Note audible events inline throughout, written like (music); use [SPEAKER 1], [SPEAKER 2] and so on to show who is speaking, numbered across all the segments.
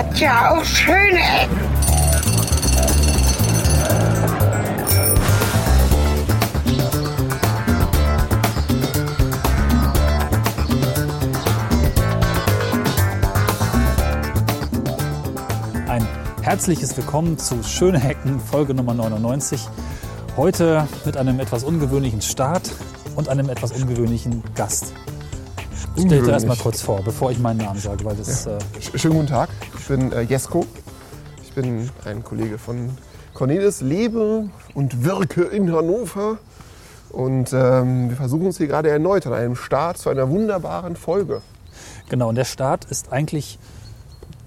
[SPEAKER 1] hat ja auch schöne Ecken.
[SPEAKER 2] Ein herzliches Willkommen zu Schöne Hecken, Folge Nummer 99. Heute mit einem etwas ungewöhnlichen Start und einem etwas ungewöhnlichen Gast. Stell dir
[SPEAKER 3] Ungewöhnlich.
[SPEAKER 2] erst mal kurz vor, bevor ich meinen Namen sage, weil das äh,
[SPEAKER 3] Sch- Schönen guten Tag, ich bin äh, Jesko. Ich bin ein Kollege von Cornelis, lebe und wirke in Hannover. Und ähm, wir versuchen uns hier gerade erneut an einem Start zu einer wunderbaren Folge.
[SPEAKER 2] genau. Und der Start ist eigentlich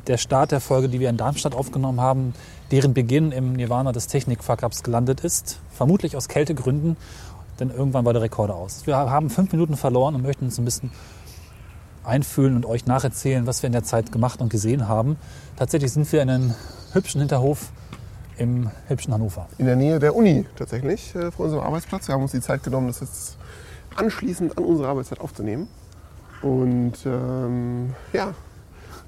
[SPEAKER 2] der Start der Folge, die wir in Darmstadt aufgenommen haben, deren Beginn im Nirvana des Technik-Fuck-Ups gelandet ist. Vermutlich aus Kältegründen, denn irgendwann war der Rekorder aus. Wir haben fünf Minuten verloren und möchten uns ein bisschen einfühlen und euch nacherzählen, was wir in der Zeit gemacht und gesehen haben. Tatsächlich sind wir in einem hübschen Hinterhof im hübschen Hannover.
[SPEAKER 3] In der Nähe der Uni tatsächlich, äh, vor unserem Arbeitsplatz. Wir haben uns die Zeit genommen, das jetzt anschließend an unsere Arbeitszeit aufzunehmen. Und ähm, ja,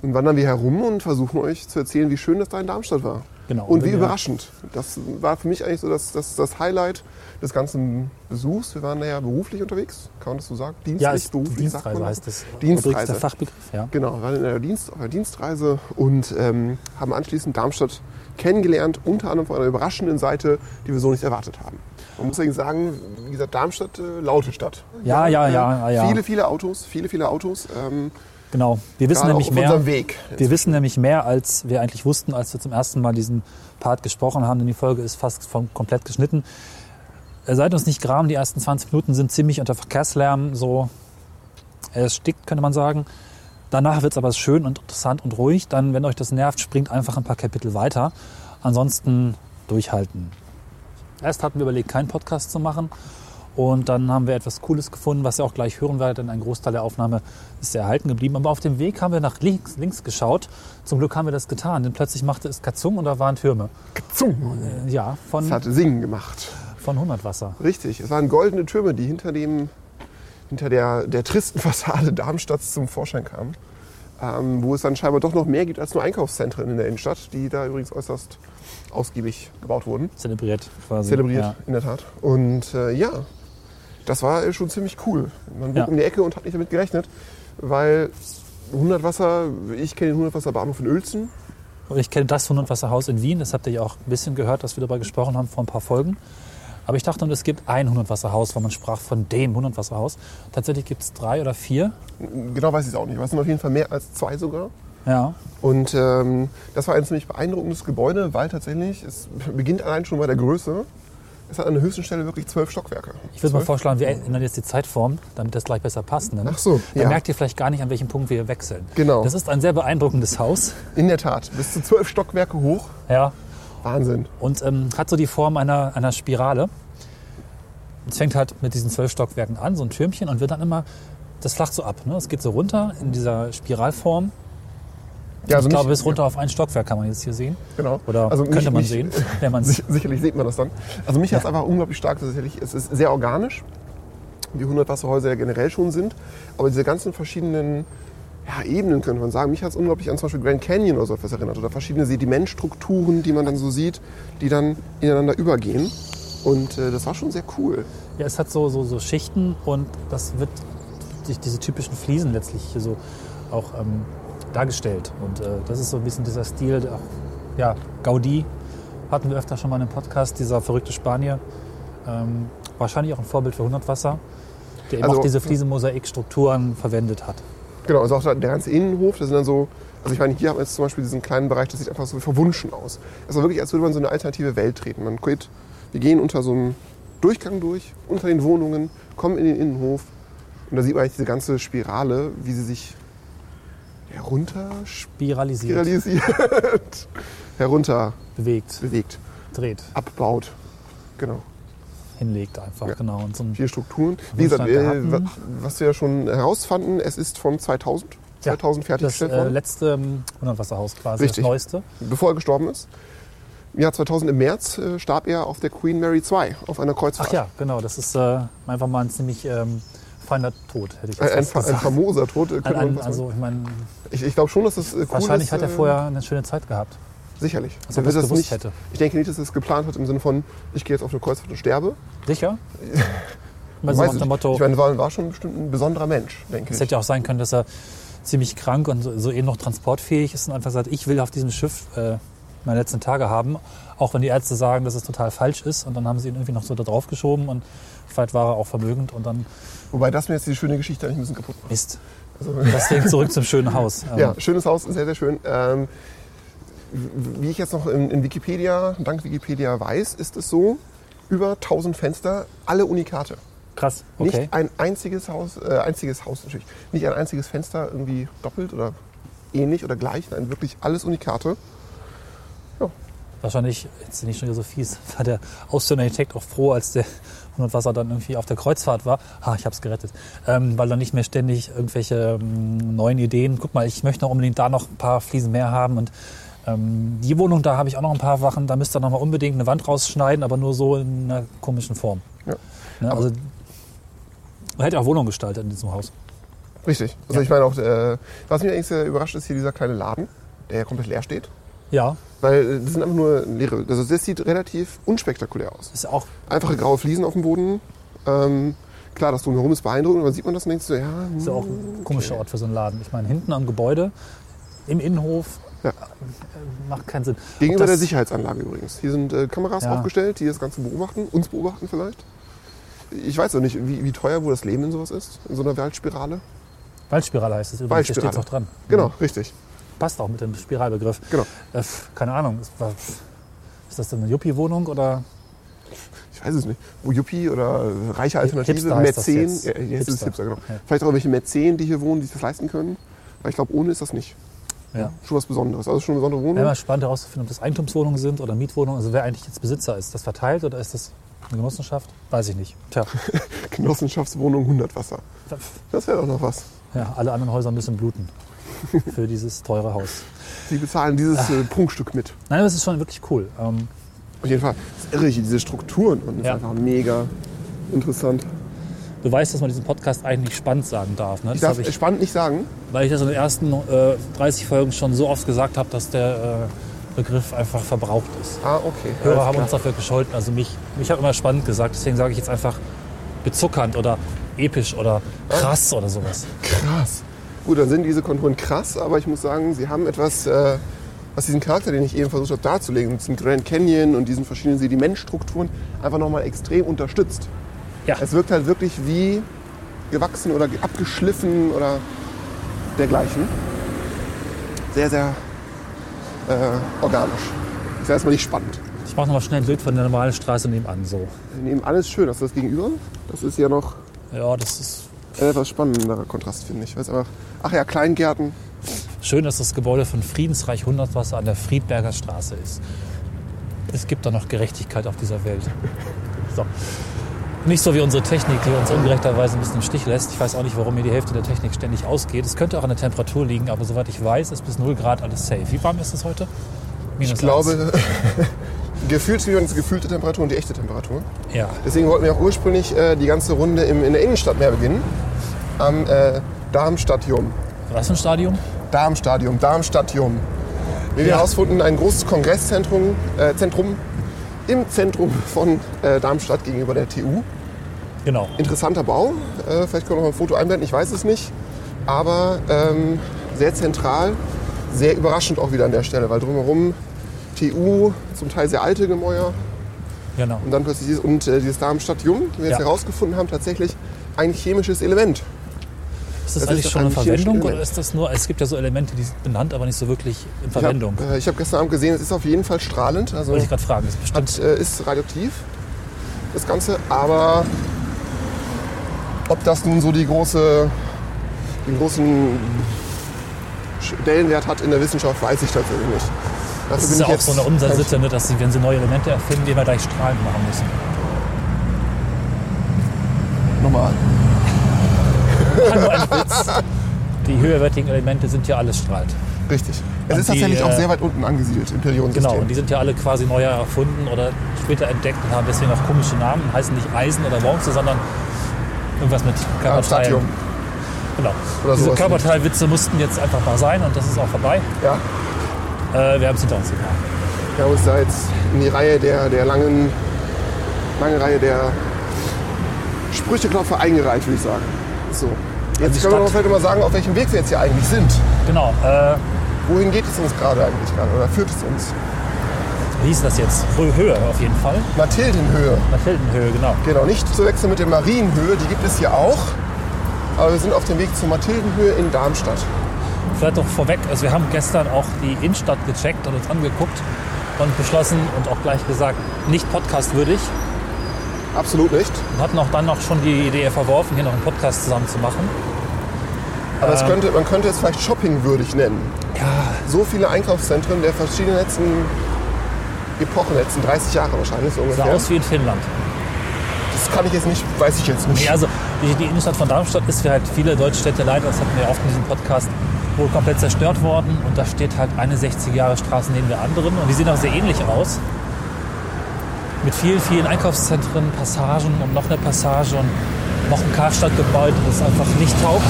[SPEAKER 3] nun wandern wir herum und versuchen euch zu erzählen, wie schön das da in Darmstadt war.
[SPEAKER 2] Genau.
[SPEAKER 3] Und wie
[SPEAKER 2] ihr-
[SPEAKER 3] überraschend. Das war für mich eigentlich so das, das, das Highlight des ganzen Besuchs. Wir waren da ja beruflich unterwegs, kann man das so sagen? Dienstlich,
[SPEAKER 2] Ja,
[SPEAKER 3] beruflich, sagt
[SPEAKER 2] Dienstreise
[SPEAKER 3] man
[SPEAKER 2] heißt das.
[SPEAKER 3] Dienstreise.
[SPEAKER 2] Übrigens der Fachbegriff, ja.
[SPEAKER 3] Genau, wir waren in einer Dienst, auf einer Dienstreise und ähm, haben anschließend Darmstadt kennengelernt, unter anderem von einer überraschenden Seite, die wir so nicht erwartet haben. Man muss allerdings sagen, wie gesagt, Darmstadt, äh, laute Stadt.
[SPEAKER 2] Ja, ja,
[SPEAKER 3] äh,
[SPEAKER 2] ja, ja.
[SPEAKER 3] Viele, viele Autos, viele, viele Autos. Ähm,
[SPEAKER 2] Genau. Wir wissen
[SPEAKER 3] gerade
[SPEAKER 2] nämlich mehr.
[SPEAKER 3] Weg.
[SPEAKER 2] Wir wissen nämlich mehr, als wir eigentlich wussten, als wir zum ersten Mal diesen Part gesprochen haben, denn die Folge ist fast vom, komplett geschnitten. Äh, Seid uns nicht gram, die ersten 20 Minuten sind ziemlich unter Verkehrslärm, so es stickt, könnte man sagen. Danach wird es aber schön und interessant und ruhig. Dann, wenn euch das nervt, springt einfach ein paar Kapitel weiter. Ansonsten durchhalten. Erst hatten wir überlegt, keinen Podcast zu machen. Und dann haben wir etwas Cooles gefunden, was ihr auch gleich hören werdet, denn ein Großteil der Aufnahme ist erhalten geblieben. Aber auf dem Weg haben wir nach links, links geschaut. Zum Glück haben wir das getan, denn plötzlich machte es Katzung und da waren Türme.
[SPEAKER 3] Zung.
[SPEAKER 2] Äh, Ja, von,
[SPEAKER 3] Es hat Singen gemacht.
[SPEAKER 2] von 100 Wasser.
[SPEAKER 3] Richtig, es waren goldene Türme, die hinter, dem, hinter der, der tristen (laughs) Fassade Darmstadts zum Vorschein kamen. Ähm, wo es dann scheinbar doch noch mehr gibt als nur Einkaufszentren in der Innenstadt, die da übrigens äußerst ausgiebig gebaut wurden.
[SPEAKER 2] Zelebriert quasi.
[SPEAKER 3] Zelebriert,
[SPEAKER 2] Ja.
[SPEAKER 3] in der Tat. Und äh, ja, das war schon ziemlich cool. Man bog
[SPEAKER 2] Ja.
[SPEAKER 3] um die Ecke und hat nicht damit gerechnet, weil 100 Wasser, ich kenne den 100 Wasser Bahnhof in Uelzen.
[SPEAKER 2] Und ich kenne das 100 Wasserhaus in Wien. Das habt ihr ja auch ein bisschen gehört, dass wir darüber gesprochen haben vor ein paar Folgen. Aber ich dachte, es gibt ein 100 Wasserhaus, weil man sprach von dem 100 Wasserhaus. Tatsächlich gibt es drei oder vier.
[SPEAKER 3] Genau weiß ich es auch nicht. Es sind auf jeden Fall mehr als zwei sogar.
[SPEAKER 2] Ja.
[SPEAKER 3] Und ähm, das war ein ziemlich beeindruckendes Gebäude, weil tatsächlich, es beginnt allein schon bei der Größe. Es hat an der höchsten Stelle wirklich zwölf Stockwerke.
[SPEAKER 2] Ich würde mal vorschlagen, wir ändern jetzt die Zeitform, damit das gleich besser passt. Ne?
[SPEAKER 3] Ach so,
[SPEAKER 2] Dann
[SPEAKER 3] ja.
[SPEAKER 2] merkt ihr vielleicht gar nicht, an welchem Punkt wir wechseln.
[SPEAKER 3] Genau.
[SPEAKER 2] Das ist ein sehr beeindruckendes Haus.
[SPEAKER 3] In der Tat, bis zu zwölf Stockwerke hoch.
[SPEAKER 2] Ja.
[SPEAKER 3] Wahnsinn.
[SPEAKER 2] Und ähm, hat so die Form einer, einer Spirale. Es fängt halt mit diesen zwölf Stockwerken an, so ein Türmchen, und wird dann immer, das flacht so ab. Ne? Es geht so runter in dieser Spiralform.
[SPEAKER 3] Ja, also
[SPEAKER 2] ich glaube, bis runter auf ein Stockwerk kann man jetzt hier sehen.
[SPEAKER 3] Genau.
[SPEAKER 2] Oder
[SPEAKER 3] Also
[SPEAKER 2] könnte
[SPEAKER 3] mich-
[SPEAKER 2] man
[SPEAKER 3] mich-
[SPEAKER 2] sehen, wenn man. (laughs)
[SPEAKER 3] Sich- Sicherlich sieht man das dann. Also mich hat es einfach unglaublich stark tatsächlich. Es ist sehr organisch, wie 100 Wasserhäuser ja generell schon sind. Aber diese ganzen verschiedenen ja, Ebenen, könnte man sagen. Mich hat es unglaublich an zum Beispiel Grand Canyon oder so etwas erinnert. Oder verschiedene Sedimentstrukturen, die man dann so sieht, die dann ineinander übergehen. Und äh, das war schon sehr cool.
[SPEAKER 2] Ja, es hat so, so, so Schichten und das wird durch diese typischen Fliesen letztlich hier so auch ähm, dargestellt. Und äh, das ist so ein bisschen dieser Stil, der ja, Gaudi hatten wir öfter schon mal einem Podcast, dieser verrückte Spanier. Ähm, wahrscheinlich auch ein Vorbild für 100 Wasser, der eben
[SPEAKER 3] Also-
[SPEAKER 2] auch diese Fliesenmosaikstrukturen verwendet hat.
[SPEAKER 3] Genau, also auch der der ganze Innenhof, das sind dann so, also ich meine, hier haben wir jetzt zum Beispiel diesen kleinen Bereich, das sieht einfach so verwunschen aus. Es war wirklich, als würde man so eine alternative Welt treten. Man geht, wir gehen unter so einem Durchgang durch, unter den Wohnungen, kommen in den Innenhof und da sieht man eigentlich diese ganze Spirale, wie sie sich herunter
[SPEAKER 2] Spiralisiert,
[SPEAKER 3] spiralisiert, (laughs) herunter
[SPEAKER 2] bewegt,
[SPEAKER 3] bewegt,
[SPEAKER 2] dreht,
[SPEAKER 3] abbaut. Genau.
[SPEAKER 2] hinlegt einfach,
[SPEAKER 3] Ja.
[SPEAKER 2] genau. Und so ein,
[SPEAKER 3] Vier Strukturen. Wie gesagt, äh, was wir ja schon herausfanden, es ist von 2000, 2000
[SPEAKER 2] das
[SPEAKER 3] fertiggestellt
[SPEAKER 2] äh,
[SPEAKER 3] worden.
[SPEAKER 2] letzte ähm, 100 Wasserhaus quasi,
[SPEAKER 3] Richtig.
[SPEAKER 2] das neueste.
[SPEAKER 3] bevor er gestorben ist. Im Jahr 2000 im März äh, starb er auf der Queen Mary 2 auf einer Kreuzfahrt.
[SPEAKER 2] Ach ja, genau. Das ist äh, einfach mal ein ziemlich ähm, feiner Tod, hätte ich
[SPEAKER 3] Ein,
[SPEAKER 2] jetzt
[SPEAKER 3] ein, fa- ein
[SPEAKER 2] gesagt.
[SPEAKER 3] famoser Tod. äh,
[SPEAKER 2] Ein,
[SPEAKER 3] man
[SPEAKER 2] ein, also, ich meine,
[SPEAKER 3] ich ich glaube schon, dass das äh, cool
[SPEAKER 2] wahrscheinlich
[SPEAKER 3] ist.
[SPEAKER 2] hat er
[SPEAKER 3] äh,
[SPEAKER 2] vorher eine schöne Zeit gehabt.
[SPEAKER 3] Sicherlich.
[SPEAKER 2] Als ob
[SPEAKER 3] Der
[SPEAKER 2] er
[SPEAKER 3] wird
[SPEAKER 2] es
[SPEAKER 3] das nicht,
[SPEAKER 2] hätte.
[SPEAKER 3] Ich denke nicht, dass er es geplant hat im Sinne von, ich gehe jetzt auf eine Kreuzfahrt und sterbe.
[SPEAKER 2] Sicher? (laughs) Also
[SPEAKER 3] Weiß ich.
[SPEAKER 2] Motto,
[SPEAKER 3] Ich meine, war, war schon bestimmt ein besonderer Mensch, denke
[SPEAKER 2] es
[SPEAKER 3] ich.
[SPEAKER 2] hätte ja auch sein können, dass er ziemlich krank und so, so eben noch transportfähig ist und einfach sagt, ich will auf diesem Schiff äh, meine letzten Tage haben. Auch wenn die Ärzte sagen, dass es total falsch ist. Und dann haben sie ihn irgendwie noch so da drauf geschoben und vielleicht war er auch vermögend und dann
[SPEAKER 3] Wobei das mir jetzt die schöne Geschichte eigentlich ein bisschen kaputt macht.
[SPEAKER 2] Mist.
[SPEAKER 3] Also, (laughs)
[SPEAKER 2] Deswegen zurück zum schönen Haus. (laughs) Ähm,
[SPEAKER 3] ja, schönes Haus, sehr, sehr schön. Ähm, wie ich jetzt noch in, in Wikipedia, dank Wikipedia weiß, ist es so, über 1000 Fenster, alle Unikate.
[SPEAKER 2] Krass, okay.
[SPEAKER 3] Nicht ein einziges Haus, äh, einziges Haus natürlich, nicht ein einziges Fenster irgendwie doppelt oder ähnlich oder gleich, nein, wirklich alles Unikate.
[SPEAKER 2] Wahrscheinlich, jetzt bin ich schon wieder so fies, (laughs) war der ausführende Architekt auch froh, als der 100 Wasser dann irgendwie auf der Kreuzfahrt war. Ha, ich hab's gerettet. Ähm, weil dann nicht mehr ständig irgendwelche ähm, neuen Ideen. Guck mal, ich möchte noch unbedingt da noch ein paar Fliesen mehr haben und ähm, die Wohnung, da habe ich auch noch ein paar Sachen, da müsst ihr noch mal unbedingt eine Wand rausschneiden, aber nur so in einer komischen Form.
[SPEAKER 3] Ja.
[SPEAKER 2] Ne, also, man hätte auch Wohnung gestaltet in diesem Haus.
[SPEAKER 3] Richtig. Also
[SPEAKER 2] Ja.
[SPEAKER 3] ich meine auch, äh, was mich eigentlich sehr überrascht ist, hier dieser kleine Laden, der ja komplett leer steht.
[SPEAKER 2] Ja,
[SPEAKER 3] Weil äh, das sind einfach nur leere. Also das sieht relativ unspektakulär aus.
[SPEAKER 2] ist auch
[SPEAKER 3] Einfache graue Fliesen auf dem Boden. Ähm, klar, das drumherum ist beeindruckend, aber dann sieht man das und so, ja,
[SPEAKER 2] Ist ja auch ein komischer Ort für so einen Laden. Ich meine, hinten am Gebäude, im Innenhof,
[SPEAKER 3] Ja.
[SPEAKER 2] äh, macht keinen Sinn.
[SPEAKER 3] Gegenüber der Sicherheitsanlage übrigens. Hier sind äh, Kameras
[SPEAKER 2] Ja.
[SPEAKER 3] aufgestellt, die das Ganze beobachten, uns beobachten vielleicht. Ich weiß auch nicht, wie, wie teuer wohl das Leben in sowas ist, in so einer Waldspirale.
[SPEAKER 2] Waldspirale heißt es übrigens, hier steht
[SPEAKER 3] Waldspirale.
[SPEAKER 2] auch dran.
[SPEAKER 3] Genau, richtig.
[SPEAKER 2] Passt auch mit dem Spiralbegriff.
[SPEAKER 3] Genau.
[SPEAKER 2] Äh, keine Ahnung, ist, ist das denn eine Yuppie-Wohnung oder?
[SPEAKER 3] Ich weiß es nicht. Wo Yuppie oder reiche Alternative,
[SPEAKER 2] Hipster
[SPEAKER 3] Mäzen.
[SPEAKER 2] jetzt.
[SPEAKER 3] Ja, jetzt ist es
[SPEAKER 2] Hipster.
[SPEAKER 3] Hipster, genau.
[SPEAKER 2] Ja.
[SPEAKER 3] Vielleicht auch welche Mäzen, die hier wohnen, die sich das leisten können. Weil ich glaube, ohne ist das nicht.
[SPEAKER 2] Ja.
[SPEAKER 3] Schon was Besonderes. Also schon eine besondere Wohnung.
[SPEAKER 2] Wäre mal spannend herauszufinden, ob das Eigentumswohnungen sind oder Mietwohnungen. Also wer eigentlich jetzt Besitzer ist. Ist das verteilt oder ist das eine Genossenschaft? Weiß ich nicht. Tja, (laughs)
[SPEAKER 3] Genossenschaftswohnung 100 Wasser. Das wäre doch noch was.
[SPEAKER 2] ja, alle anderen Häuser müssen bluten für dieses teure Haus.
[SPEAKER 3] Sie bezahlen dieses
[SPEAKER 2] Ah.
[SPEAKER 3] äh, Prunkstück mit.
[SPEAKER 2] Nein, aber es ist schon wirklich cool. Ähm,
[SPEAKER 3] Auf jeden Fall. Das ist irre diese Strukturen. Und das ist
[SPEAKER 2] Ja.
[SPEAKER 3] einfach mega interessant.
[SPEAKER 2] du weißt, dass man diesen Podcast eigentlich spannend sagen darf. Ne?
[SPEAKER 3] Ich darf
[SPEAKER 2] ich,
[SPEAKER 3] spannend nicht sagen.
[SPEAKER 2] weil ich das in den ersten äh, 30 Folgen schon so oft gesagt habe, dass der äh, Begriff einfach verbraucht ist.
[SPEAKER 3] Ah, okay.
[SPEAKER 2] Hörer
[SPEAKER 3] Alles
[SPEAKER 2] haben
[SPEAKER 3] klar.
[SPEAKER 2] uns dafür gescholten, also mich. Ich habe immer spannend gesagt, deswegen sage ich jetzt einfach bezuckernd oder episch oder krass oder sowas.
[SPEAKER 3] Krass. Gut, dann sind diese Konturen krass, aber ich muss sagen, sie haben etwas, äh, was diesen Charakter, den ich eben versucht habe darzulegen, mit diesem Grand Canyon und diesen verschiedenen Sedimentstrukturen, einfach nochmal extrem unterstützt.
[SPEAKER 2] Ja.
[SPEAKER 3] Es wirkt halt wirklich wie gewachsen oder abgeschliffen oder dergleichen. Sehr, sehr äh, organisch. Ich sage jetzt mal nicht spannend.
[SPEAKER 2] Ich mache noch mal schnell ein Bild von der normalen Straße nebenan. So.
[SPEAKER 3] Nehmen alles schön. Das ist das Gegenüber. Das ist ja noch
[SPEAKER 2] Ja, das ist
[SPEAKER 3] etwas spannenderer Kontrast, finde ich. Weil es einfach, ach ja, Kleingärten.
[SPEAKER 2] schön, dass das Gebäude von Friedensreich 100 Wasser an der Friedberger Straße ist. Es gibt da noch Gerechtigkeit auf dieser Welt. So. Nicht so wie unsere Technik, die uns ungerechterweise ein bisschen im Stich lässt. Ich weiß auch nicht, warum mir die Hälfte der Technik ständig ausgeht. Es könnte auch an der Temperatur liegen, aber soweit ich weiß, ist bis 0 Grad alles safe. Wie warm ist es heute? Minus
[SPEAKER 3] Ich glaube, (laughs) gefühlt wie die gefühlte Temperatur und die echte Temperatur.
[SPEAKER 2] Ja.
[SPEAKER 3] Deswegen wollten wir auch ursprünglich äh, die ganze Runde im, in der Innenstadt mehr beginnen. Am äh, Darmstadium.
[SPEAKER 2] Was für ein Stadium?
[SPEAKER 3] Darmstadium, Darmstadium. Wie wir
[SPEAKER 2] Ja.
[SPEAKER 3] herausgefunden, ein großes Kongresszentrum äh, Zentrum im Zentrum von äh, Darmstadt gegenüber der TU.
[SPEAKER 2] Genau.
[SPEAKER 3] Interessanter Bau. Äh, vielleicht können wir noch ein Foto einblenden, ich weiß es nicht. Aber ähm, sehr zentral, sehr überraschend auch wieder an der Stelle, weil drumherum TU, zum Teil sehr alte Gemäuer
[SPEAKER 2] genau.
[SPEAKER 3] und dann plötzlich dieses, und äh, dieses Darmstadt-Jung, wie wir jetzt
[SPEAKER 2] Ja.
[SPEAKER 3] herausgefunden haben, tatsächlich ein chemisches Element.
[SPEAKER 2] Ist das,
[SPEAKER 3] Das
[SPEAKER 2] eigentlich
[SPEAKER 3] ist
[SPEAKER 2] schon eine
[SPEAKER 3] chemisches
[SPEAKER 2] Verwendung oder ist das nur, es gibt ja so Elemente, die sind benannt, aber nicht so wirklich in
[SPEAKER 3] Ich habe
[SPEAKER 2] Verwendung.
[SPEAKER 3] äh, ich hab gestern Abend gesehen, es ist auf jeden Fall strahlend, also
[SPEAKER 2] Wollte ich gerade fragen. Ist bestimmt
[SPEAKER 3] hat, äh, ist radioaktiv, das Ganze, aber ob das nun so die große, den großen Stellenwert hat in der Wissenschaft, weiß ich tatsächlich nicht. Dafür
[SPEAKER 2] Das ist ja auch so eine Umsatzsitte, ne, dass sie, wenn sie neue Elemente erfinden, die immer gleich strahlend machen müssen.
[SPEAKER 3] Nochmal. (laughs)
[SPEAKER 2] Nur ein Witz. Die höherwertigen Elemente sind ja alles strahlt.
[SPEAKER 3] Richtig. Es
[SPEAKER 2] Und
[SPEAKER 3] ist
[SPEAKER 2] die,
[SPEAKER 3] tatsächlich auch
[SPEAKER 2] äh,
[SPEAKER 3] sehr weit unten angesiedelt im Periodensystem.
[SPEAKER 2] Genau, und die sind ja alle quasi neu erfunden oder später entdeckt und haben deswegen auch komische Namen, heißen nicht Eisen oder Bronze, sondern Irgendwas mit Körperteilen.
[SPEAKER 3] Stadium.
[SPEAKER 2] Genau. Diese. Körperteilwitze mussten jetzt einfach mal sein und das ist auch vorbei.
[SPEAKER 3] Ja.
[SPEAKER 2] Äh, wir haben es hinter uns gebracht.
[SPEAKER 3] Wir haben uns da jetzt in die Reihe der, der langen, lange Reihe der Sprücheklopfer eingereiht, würde ich sagen. So. Jetzt können wir vielleicht mal sagen, auf welchem Weg wir jetzt hier eigentlich sind.
[SPEAKER 2] Genau. Äh,
[SPEAKER 3] Wohin geht es uns gerade eigentlich gerade? Oder führt es uns?
[SPEAKER 2] wie hieß das jetzt? Hö- Höhe auf jeden Fall.
[SPEAKER 3] Mathildenhöhe.
[SPEAKER 2] Mathildenhöhe, genau.
[SPEAKER 3] Genau, nicht zu wechseln mit der Marienhöhe, die gibt es hier auch. Aber wir sind auf dem Weg zur Mathildenhöhe in Darmstadt.
[SPEAKER 2] Vielleicht doch vorweg, also wir haben gestern auch die Innenstadt gecheckt und uns angeguckt und beschlossen und auch gleich gesagt, nicht podcastwürdig.
[SPEAKER 3] Absolut nicht.
[SPEAKER 2] Und hatten auch dann noch schon die Idee verworfen, hier noch einen Podcast zusammen zu machen.
[SPEAKER 3] Aber es
[SPEAKER 2] Ähm.
[SPEAKER 3] könnte, man könnte es vielleicht shoppingwürdig nennen.
[SPEAKER 2] Ja,
[SPEAKER 3] So viele Einkaufszentren der verschiedenen letzten Epochen, letzten 30 Jahre wahrscheinlich so
[SPEAKER 2] sah
[SPEAKER 3] ungefähr.
[SPEAKER 2] aus wie in Finnland.
[SPEAKER 3] Das kann ich jetzt nicht, weiß ich jetzt nicht.
[SPEAKER 2] Nee, also die, die Innenstadt von Darmstadt ist wie halt viele deutsche Städte leider, das hatten wir ja oft in diesem Podcast, wohl komplett zerstört worden. Und da steht halt eine 60 Jahre Straße neben der anderen. Und die sehen auch sehr ähnlich aus. Mit vielen, vielen Einkaufszentren, Passagen und noch eine Passage und noch ein Karstadtgebäude, das einfach nicht taugt.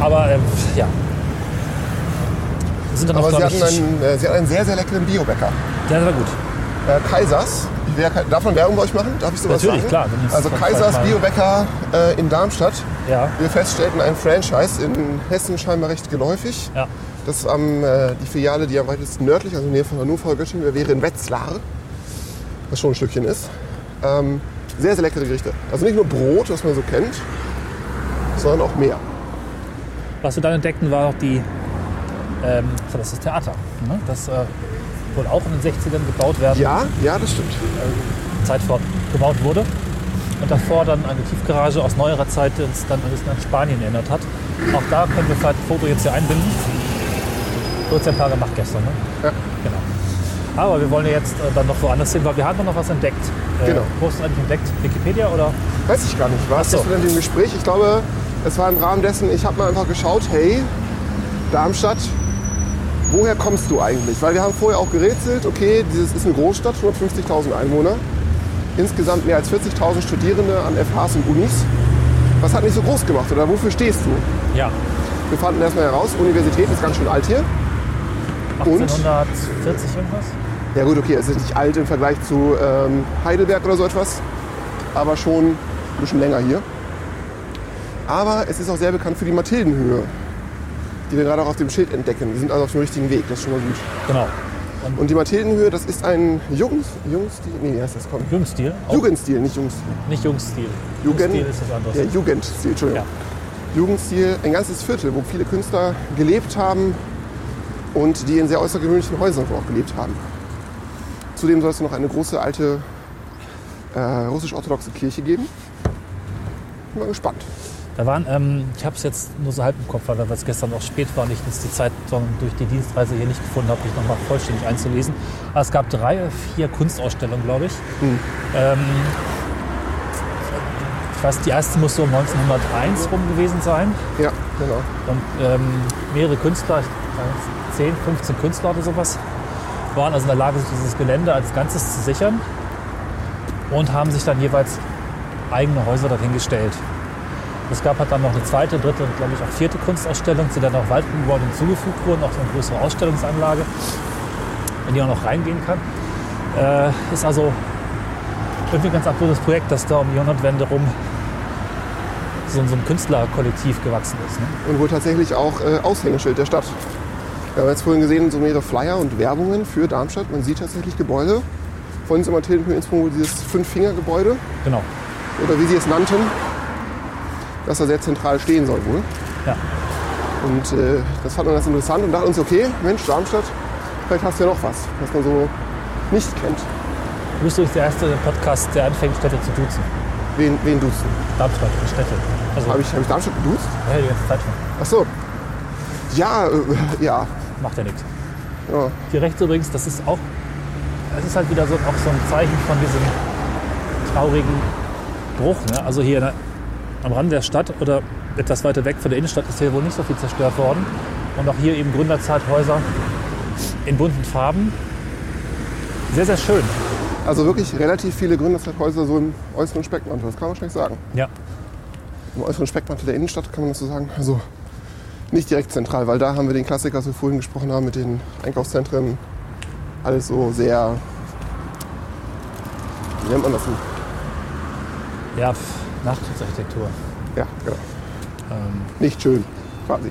[SPEAKER 2] Aber äh, ja. Wir sind dann auch,
[SPEAKER 3] Aber sie
[SPEAKER 2] glaub
[SPEAKER 3] hatten,
[SPEAKER 2] ich,
[SPEAKER 3] einen, äh, sie hatten einen sehr, sehr leckeren Biobäcker.
[SPEAKER 2] der war gut.
[SPEAKER 3] Äh, Kaisers. Wer, darf man Werbung bei euch machen? Darf ich sowas
[SPEAKER 2] Natürlich,
[SPEAKER 3] sagen?
[SPEAKER 2] klar, wenn es
[SPEAKER 3] Also Kaisers Biobäcker äh, in Darmstadt.
[SPEAKER 2] Ja,
[SPEAKER 3] Wir feststellten ein Franchise in Hessen scheinbar recht geläufig.
[SPEAKER 2] ja.
[SPEAKER 3] Das ist am, äh, die Filiale, die am weitesten nördlich, also in der Nähe von Hannover, Göttingen, wäre in Wetzlar, was schon ein Stückchen ist. Ähm, sehr, sehr leckere Gerichte. Also nicht nur Brot, was man so kennt, sondern auch mehr.
[SPEAKER 2] Was wir dann entdeckten, war auch die, ähm, das ist das Theater. Ne? Das äh, wohl auch in den 60ern gebaut werden,
[SPEAKER 3] Ja, ja, das stimmt.
[SPEAKER 2] Zeit fort gebaut wurde. Und davor dann eine Tiefgarage aus neuerer Zeit, die uns dann ein bisschen an Spanien erinnert hat. Auch da können wir vielleicht ein Foto jetzt hier einbinden. Du hast ja ein paar gemacht gestern, ne?
[SPEAKER 3] Ja.
[SPEAKER 2] Genau. Aber wir wollen ja jetzt äh, dann noch woanders hin, weil wir haben noch was entdeckt. Äh,
[SPEAKER 3] Genau.
[SPEAKER 2] Wo hast du eigentlich entdeckt? Wikipedia oder?
[SPEAKER 3] Weiß ich gar nicht. War es
[SPEAKER 2] so.
[SPEAKER 3] in dem Gespräch? Ich glaube, es war im Rahmen dessen, ich habe mal einfach geschaut, hey, Darmstadt, woher kommst du eigentlich? Weil wir haben vorher auch gerätselt, okay, dieses ist eine Großstadt, 150.000 Einwohner, insgesamt mehr als 40.000 Studierende an FHs und Unis. Was hat nicht so groß gemacht oder wofür stehst du?
[SPEAKER 2] Ja.
[SPEAKER 3] Wir fanden erstmal heraus, Universität ist ganz schön alt hier.
[SPEAKER 2] 1840 irgendwas?
[SPEAKER 3] Ja gut, okay, es ist nicht alt im Vergleich zu ähm, Heidelberg oder so etwas, aber schon ein bisschen länger hier. Aber es ist auch sehr bekannt für die Mathildenhöhe, die wir gerade auch auf dem Schild entdecken. Wir sind also auf dem richtigen Weg, das ist schon mal gut.
[SPEAKER 2] Genau.
[SPEAKER 3] Und die Mathildenhöhe, das ist ein Jungs, Jungstil, nee, wie heißt das? Komm.
[SPEAKER 2] Jugendstil. Auch
[SPEAKER 3] Jugendstil, nicht Jungstil.
[SPEAKER 2] Nicht Jugendstil.
[SPEAKER 3] Jugend-
[SPEAKER 2] Jugendstil ist was anderes.
[SPEAKER 3] Ja, Jugendstil, Entschuldigung. Jugendstil, ein ganzes Viertel, wo viele Künstler gelebt haben und die in sehr außergewöhnlichen Häusern auch gelebt haben. Zudem soll es noch eine große alte äh, russisch-orthodoxe Kirche geben. Bin mal gespannt.
[SPEAKER 2] Da waren, ähm, ich habe es jetzt nur so halb im Kopf, weil es gestern auch spät war und ich jetzt die Zeit durch die Dienstreise hier nicht gefunden habe, mich nochmal vollständig einzulesen. Aber es gab drei, vier Kunstausstellungen, glaube ich. Ähm, ich weiß, die erste muss so um 1901 rum gewesen sein.
[SPEAKER 3] Ja, genau.
[SPEAKER 2] Und ähm, mehrere Künstler, ich weiß, 10, 15 Künstler oder sowas, waren also in der Lage, sich dieses Gelände als Ganzes zu sichern und haben sich dann jeweils eigene Häuser dorthin gestellt. Es gab halt dann noch eine zweite, dritte und glaube ich auch vierte Kunstausstellung, zu der noch Waldgebäude hinzugefügt wurden, auch so eine größere Ausstellungsanlage, in die man noch reingehen kann. Äh, ist also irgendwie ein ganz absurdes Projekt, das da um die Jahrhundertwende rum so, so ein Künstlerkollektiv gewachsen ist. Ne?
[SPEAKER 3] Und wohl tatsächlich auch äh, Aushängeschild der Stadt. Wir haben jetzt vorhin gesehen, so mehrere Flyer und Werbungen für Darmstadt. Man sieht tatsächlich Gebäude. Von dieser Mathildenhöhe insbesondere dieses Fünf-Finger-Gebäude
[SPEAKER 2] Genau.
[SPEAKER 3] oder wie sie es nannten, das da sehr zentral stehen soll wohl.
[SPEAKER 2] Ja.
[SPEAKER 3] Und äh, das fand man ganz interessant und dachte uns, okay, Mensch, Darmstadt, vielleicht hast du ja noch was, was man so nicht kennt.
[SPEAKER 2] Du bist übrigens der erste Podcast, der anfängt, Städte zu duzen.
[SPEAKER 3] Wen, wen duzt du?
[SPEAKER 2] Darmstadt, die Städte. Also,
[SPEAKER 3] Habe ich, hab ich Darmstadt geduzt?
[SPEAKER 2] ja, die ganze Zeit schon.
[SPEAKER 3] Ach so. Ja, äh, (laughs) ja.
[SPEAKER 2] Macht ja nichts.
[SPEAKER 3] ja.
[SPEAKER 2] Hier rechts übrigens, das ist auch, das ist halt wieder so, auch so ein Zeichen von diesem traurigen Bruch. Ne? Also hier der, am Rand der Stadt oder etwas weiter weg von der Innenstadt ist hier wohl nicht so viel zerstört worden. Und auch hier eben Gründerzeithäuser in bunten Farben. Sehr, sehr schön.
[SPEAKER 3] Also wirklich relativ viele Gründerzeithäuser so im äußeren Speckmantel, das kann man schlecht sagen.
[SPEAKER 2] Ja.
[SPEAKER 3] im äußeren Speckmantel der Innenstadt, kann man das so sagen. Also nicht direkt zentral, weil da haben wir den Klassiker, was wir vorhin gesprochen haben, mit den Einkaufszentren. Alles so sehr, wie nennt man das denn?
[SPEAKER 2] Ja, Nachkriegsarchitektur.
[SPEAKER 3] Ja, genau.
[SPEAKER 2] Ähm,
[SPEAKER 3] Nicht schön, quasi.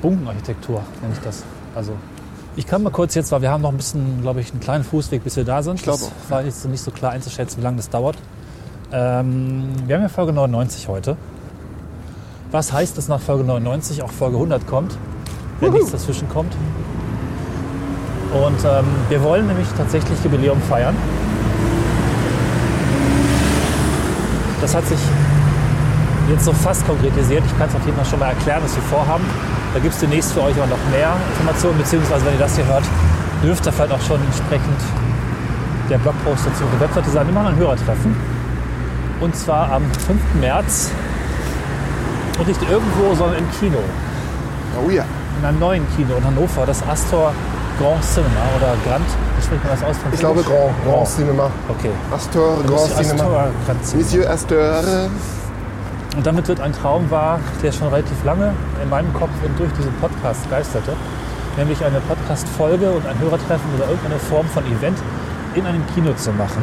[SPEAKER 2] Bunkenarchitektur nenne ich das. Also ich kann mal kurz jetzt, weil wir haben noch ein bisschen, glaube ich, einen kleinen Fußweg, bis wir da sind.
[SPEAKER 3] Ich glaube
[SPEAKER 2] das
[SPEAKER 3] auch.
[SPEAKER 2] war jetzt nicht so klar einzuschätzen, wie lange das dauert. Ähm, wir haben ja Folge 99 heute. Was heißt, dass nach Folge 99 auch Folge 100 kommt, wenn
[SPEAKER 3] Wuhu.
[SPEAKER 2] nichts dazwischen kommt? Und ähm, wir wollen nämlich tatsächlich Jubiläum feiern. Das hat sich jetzt so fast konkretisiert. Ich kann es auf jeden Fall schon mal erklären, was wir vorhaben. Da gibt es demnächst für euch aber noch mehr Informationen, beziehungsweise wenn ihr das hier hört, dürft ihr vielleicht auch schon entsprechend der Blogpost dazu auf der Webseite sein. Wir machen ein Hörertreffen. Und zwar am 5. März. Und nicht irgendwo, sondern im Kino.
[SPEAKER 3] Oh ja.
[SPEAKER 2] In einem neuen Kino in Hannover, das Astor Grand Cinema oder Grand, wie spricht man das aus?
[SPEAKER 3] Ich glaube Grand, Grand Cinema.
[SPEAKER 2] Okay.
[SPEAKER 3] Astor, Grand
[SPEAKER 2] Astor
[SPEAKER 3] Cinema.
[SPEAKER 2] Grand Cinema.
[SPEAKER 3] Monsieur Astor.
[SPEAKER 2] Und damit wird ein Traum wahr, der schon relativ lange in meinem Kopf und durch diesen Podcast geisterte. Nämlich eine Podcast-Folge und ein Hörertreffen oder irgendeine Form von Event in einem Kino zu machen.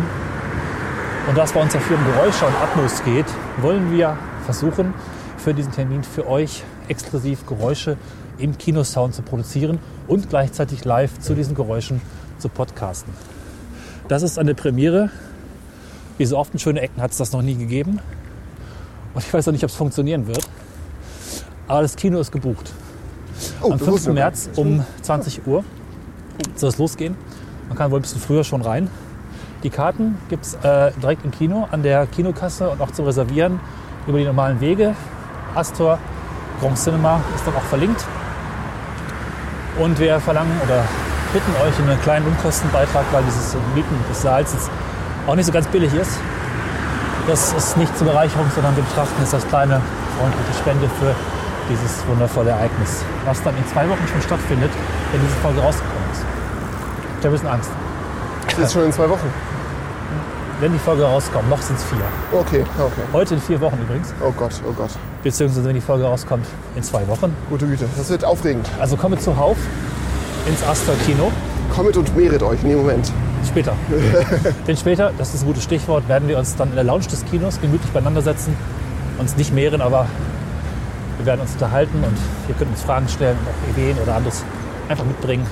[SPEAKER 2] Und da es bei uns ja viel um Geräusche und Atmos geht, wollen wir versuchen, für diesen Termin für euch exklusiv Geräusche im Kinosound zu produzieren und gleichzeitig live zu diesen Geräuschen zu podcasten. Das ist eine Premiere. Wie so oft in schöne Ecken hat es das noch nie gegeben. Und ich weiß noch nicht, ob es funktionieren wird. Aber das Kino ist gebucht.
[SPEAKER 3] Oh,
[SPEAKER 2] Am
[SPEAKER 3] das wusste
[SPEAKER 2] 5.
[SPEAKER 3] ich
[SPEAKER 2] März um 20 Uhr soll es losgehen. Man kann wohl ein bisschen früher schon rein. Die Karten gibt es äh, direkt im Kino, an der Kinokasse und auch zum Reservieren über die normalen Wege. Astor, Grand Cinema ist dann auch verlinkt. Und wir verlangen oder bitten euch in einen kleinen Unkostenbeitrag, weil dieses Mieten des Saals jetzt auch nicht so ganz billig ist. Das ist nicht zur Bereicherung, sondern wir betrachten es als kleine freundliche Spende für dieses wundervolle Ereignis, was dann in zwei Wochen schon stattfindet, wenn diese Folge rausgekommen ist. Ich habe ein bisschen Angst.
[SPEAKER 3] Das ist schon in zwei Wochen.
[SPEAKER 2] Wenn die Folge rauskommt, noch sind es vier.
[SPEAKER 3] Okay, okay.
[SPEAKER 2] Heute in vier Wochen übrigens,
[SPEAKER 3] Oh Gott, oh Gott.
[SPEAKER 2] Beziehungsweise wenn die Folge rauskommt, in zwei Wochen.
[SPEAKER 3] Gute Güte. Das wird aufregend.
[SPEAKER 2] Also komme zuhauf ins Astor Kino.
[SPEAKER 3] Kommet und mehret euch in dem Moment.
[SPEAKER 2] Später. (laughs) Denn später, das ist ein gutes Stichwort, werden wir uns dann in der Lounge des Kinos gemütlich beieinander setzen. Uns nicht mehren, aber wir werden uns unterhalten und ihr könnt uns Fragen stellen auch Ideen oder anderes einfach mitbringen.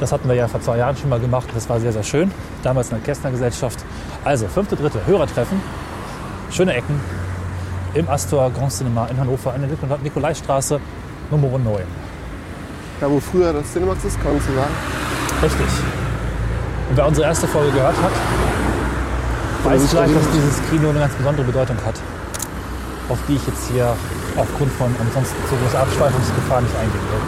[SPEAKER 2] Das hatten wir ja vor zwei Jahren schon mal gemacht. Das war sehr, sehr schön. Damals in der Kästner Gesellschaft. Also, fünfte, dritte, Hörertreffen. Schöne Ecken im Astor Grand Cinema in Hannover, in der Nikol- Nikolaistraße Nummer 9.
[SPEAKER 3] Da wo früher das Cinemax ist, kann so sagen.
[SPEAKER 2] Richtig. Und wer unsere erste Folge gehört hat, weiß gleich, dass dieses Kino eine ganz besondere Bedeutung hat, auf die ich jetzt hier aufgrund von ansonsten zu großer Abschweifungsgefahr nicht eingehen will.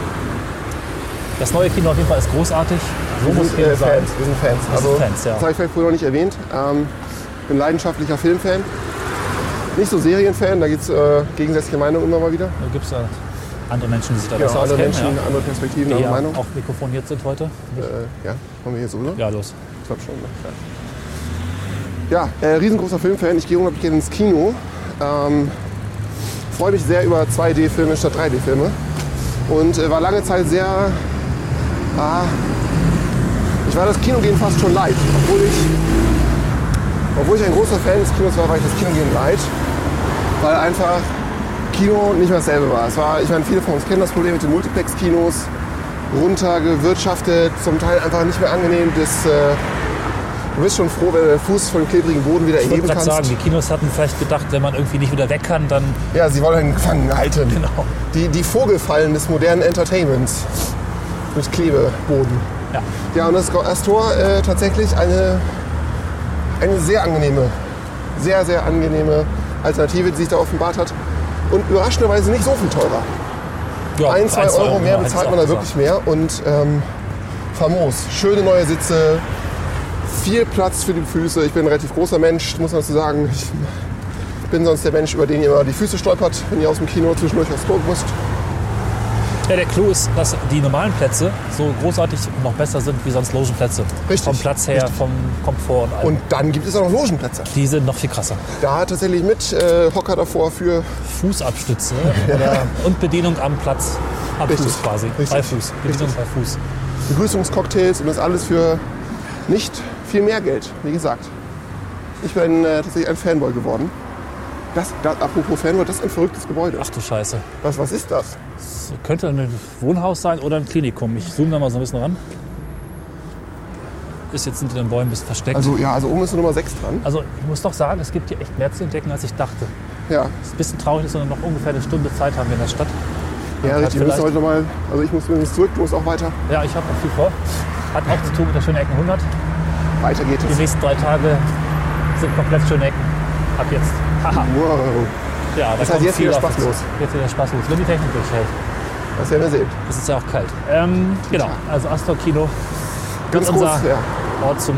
[SPEAKER 2] Das neue Kino auf jeden Fall ist großartig. So
[SPEAKER 3] Wir
[SPEAKER 2] muss
[SPEAKER 3] sind äh,
[SPEAKER 2] sein.
[SPEAKER 3] Fans. Wir sind Fans.
[SPEAKER 2] Wir sind
[SPEAKER 3] Also,
[SPEAKER 2] Fans, ja.
[SPEAKER 3] Das habe ich vielleicht vorher noch nicht erwähnt. Ähm, bin leidenschaftlicher Filmfan. Nicht so Serienfan, da gibt es äh, gegensätzliche Meinungen immer mal wieder.
[SPEAKER 2] Da gibt es andere Menschen, die sich da
[SPEAKER 3] Genau,
[SPEAKER 2] besser
[SPEAKER 3] andere
[SPEAKER 2] auskennen.
[SPEAKER 3] Menschen,
[SPEAKER 2] ja.
[SPEAKER 3] andere Perspektiven,
[SPEAKER 2] Die
[SPEAKER 3] andere Meinungen.
[SPEAKER 2] auch mikrofoniert sind heute.
[SPEAKER 3] Äh, ja, kommen wir hier so rüber?
[SPEAKER 2] Ja, los.
[SPEAKER 3] Ich glaube schon. Ne? Ja, ja äh, riesengroßer Filmfan. Ich gehe unglaublich gerne ins Kino. Ähm, freue mich sehr über 2D-Filme statt 3D-Filme. Und äh, war lange Zeit sehr. Ah, ich war das Kinogehen fast schon leid. Obwohl ich, obwohl ich ein großer Fan des Kinos war, war ich das Kinogehen leid. Weil einfach Kino nicht mehr dasselbe war. Es war, ich meine, viele von uns kennen das Problem mit den Multiplex-Kinos. Runtergewirtschaftet, zum Teil einfach nicht mehr angenehm. Das, äh, du bist schon froh, wenn du den Fuß von dem klebrigen Boden wieder
[SPEAKER 2] Ich
[SPEAKER 3] erheben kannst.
[SPEAKER 2] sagen, die Kinos hatten vielleicht gedacht, wenn man irgendwie nicht wieder weg kann, dann
[SPEAKER 3] Ja, sie wollen einen gefangen halten.
[SPEAKER 2] genau.
[SPEAKER 3] Die, die Vogelfallen des modernen Entertainments mit Klebeboden.
[SPEAKER 2] Ja.
[SPEAKER 3] Ja, und das Astor äh, tatsächlich eine, eine sehr angenehme, sehr, sehr angenehme Alternative, die sich da offenbart hat. Und überraschenderweise nicht so viel teurer.
[SPEAKER 2] Ja,
[SPEAKER 3] ein, zwei
[SPEAKER 2] ein,
[SPEAKER 3] Euro mehr bezahlt man da wirklich mehr. Und ähm, famos. Schöne neue Sitze, viel Platz für die Füße. Ich bin ein relativ großer Mensch, muss man dazu sagen. Ich bin sonst der Mensch, über den ihr immer die Füße stolpert, wenn ihr aus dem Kino zwischendurch aufs Klo müsst.
[SPEAKER 2] Ja, der Clou ist, dass die normalen Plätze so großartig und noch besser sind wie sonst Logenplätze.
[SPEAKER 3] Richtig,
[SPEAKER 2] Vom Platz her,
[SPEAKER 3] richtig.
[SPEAKER 2] vom Komfort und allem.
[SPEAKER 3] Und dann gibt es auch noch Logenplätze.
[SPEAKER 2] die sind noch viel krasser.
[SPEAKER 3] Da tatsächlich mit äh, Hocker davor für
[SPEAKER 2] Fußabstütze (laughs) oder, und Bedienung am Platz, am
[SPEAKER 3] Richtig,
[SPEAKER 2] Fuß quasi.
[SPEAKER 3] richtig,
[SPEAKER 2] Bei Fuß. Bedienung
[SPEAKER 3] richtig.
[SPEAKER 2] bei Fuß.
[SPEAKER 3] Begrüßungscocktails und das alles für nicht viel mehr Geld, wie gesagt. Ich bin äh, tatsächlich ein Fanboy geworden. Das, das, apropos Fanboy, das ist ein verrücktes Gebäude.
[SPEAKER 2] Ach du Scheiße.
[SPEAKER 3] Was, was ist das?
[SPEAKER 2] Das könnte ein Wohnhaus sein oder ein Klinikum. Ich zoome da mal so ein bisschen ran. Ist jetzt hinter den Bäumen bisschen versteckt.
[SPEAKER 3] Also ja, also oben ist Nummer 6 dran.
[SPEAKER 2] Also ich muss doch sagen, es gibt hier echt mehr zu entdecken, als ich dachte.
[SPEAKER 3] Ja,
[SPEAKER 2] Es ist ein bisschen traurig, dass wir noch ungefähr eine Stunde Zeit haben wir in der Stadt.
[SPEAKER 3] ja richtig. Wir müssen heute noch mal, also ich muss übrigens zurück, du musst auch weiter.
[SPEAKER 2] Ja, ich habe noch viel vor. Hat auch zu tun mit der schönen Ecken 100.
[SPEAKER 3] Weiter geht
[SPEAKER 2] Die
[SPEAKER 3] es.
[SPEAKER 2] nächsten drei Tage sind komplett schöne Ecken. Ab jetzt. (laughs)
[SPEAKER 3] Wow,
[SPEAKER 2] Ja, da
[SPEAKER 3] Das heißt, jetzt wieder Spaß los.
[SPEAKER 2] Jetzt wieder Spaß los. Wenn die Technik durchhält.
[SPEAKER 3] das werden wir sehen.
[SPEAKER 2] Es ist ja auch kalt. Ähm, genau, also Astor Kino
[SPEAKER 3] Ganz
[SPEAKER 2] unser
[SPEAKER 3] ja.
[SPEAKER 2] Ort zum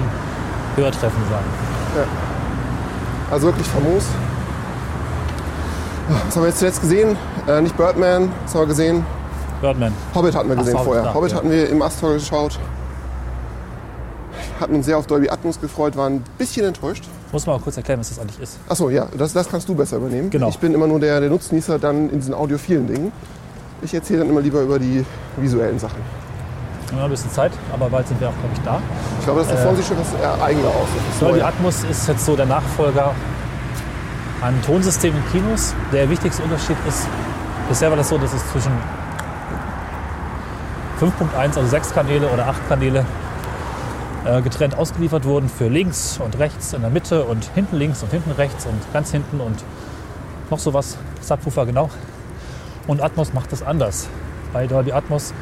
[SPEAKER 2] Hörtreffen sein.
[SPEAKER 3] Also wirklich famos. Was haben wir jetzt zuletzt gesehen? Äh, nicht Birdman, was haben wir gesehen?
[SPEAKER 2] Birdman.
[SPEAKER 3] Hobbit hatten wir gesehen
[SPEAKER 2] Ach,
[SPEAKER 3] vorher.
[SPEAKER 2] klar,
[SPEAKER 3] Hobbit
[SPEAKER 2] ja.
[SPEAKER 3] hatten wir im Astor geschaut. Hatten uns sehr auf Dolby Atmos gefreut, waren ein bisschen enttäuscht.
[SPEAKER 2] Muss man mal kurz erklären, was das eigentlich ist.
[SPEAKER 3] Achso, ja, das, das kannst du besser übernehmen.
[SPEAKER 2] Genau.
[SPEAKER 3] Ich bin immer nur der, der Nutznießer dann in diesen audiophilen Dingen. Ich erzähle dann immer lieber über die visuellen Sachen.
[SPEAKER 2] Wir haben noch ein bisschen Zeit, aber bald sind wir auch, glaube ich, da.
[SPEAKER 3] Ich glaube, das da vorne sieht schon was eher eigener aus. Das
[SPEAKER 2] Dolby. Atmos ist jetzt so der Nachfolger an Tonsystem in Kinos. Der wichtigste Unterschied ist, bisher war das so, dass es zwischen 5.1, also sechs Kanäle oder acht Kanäle, äh, getrennt ausgeliefert wurden für links und rechts, in der Mitte und hinten links und hinten rechts und ganz hinten und noch sowas, Subwoofer genau. Und Atmos macht das anders. Bei Dolby Atmos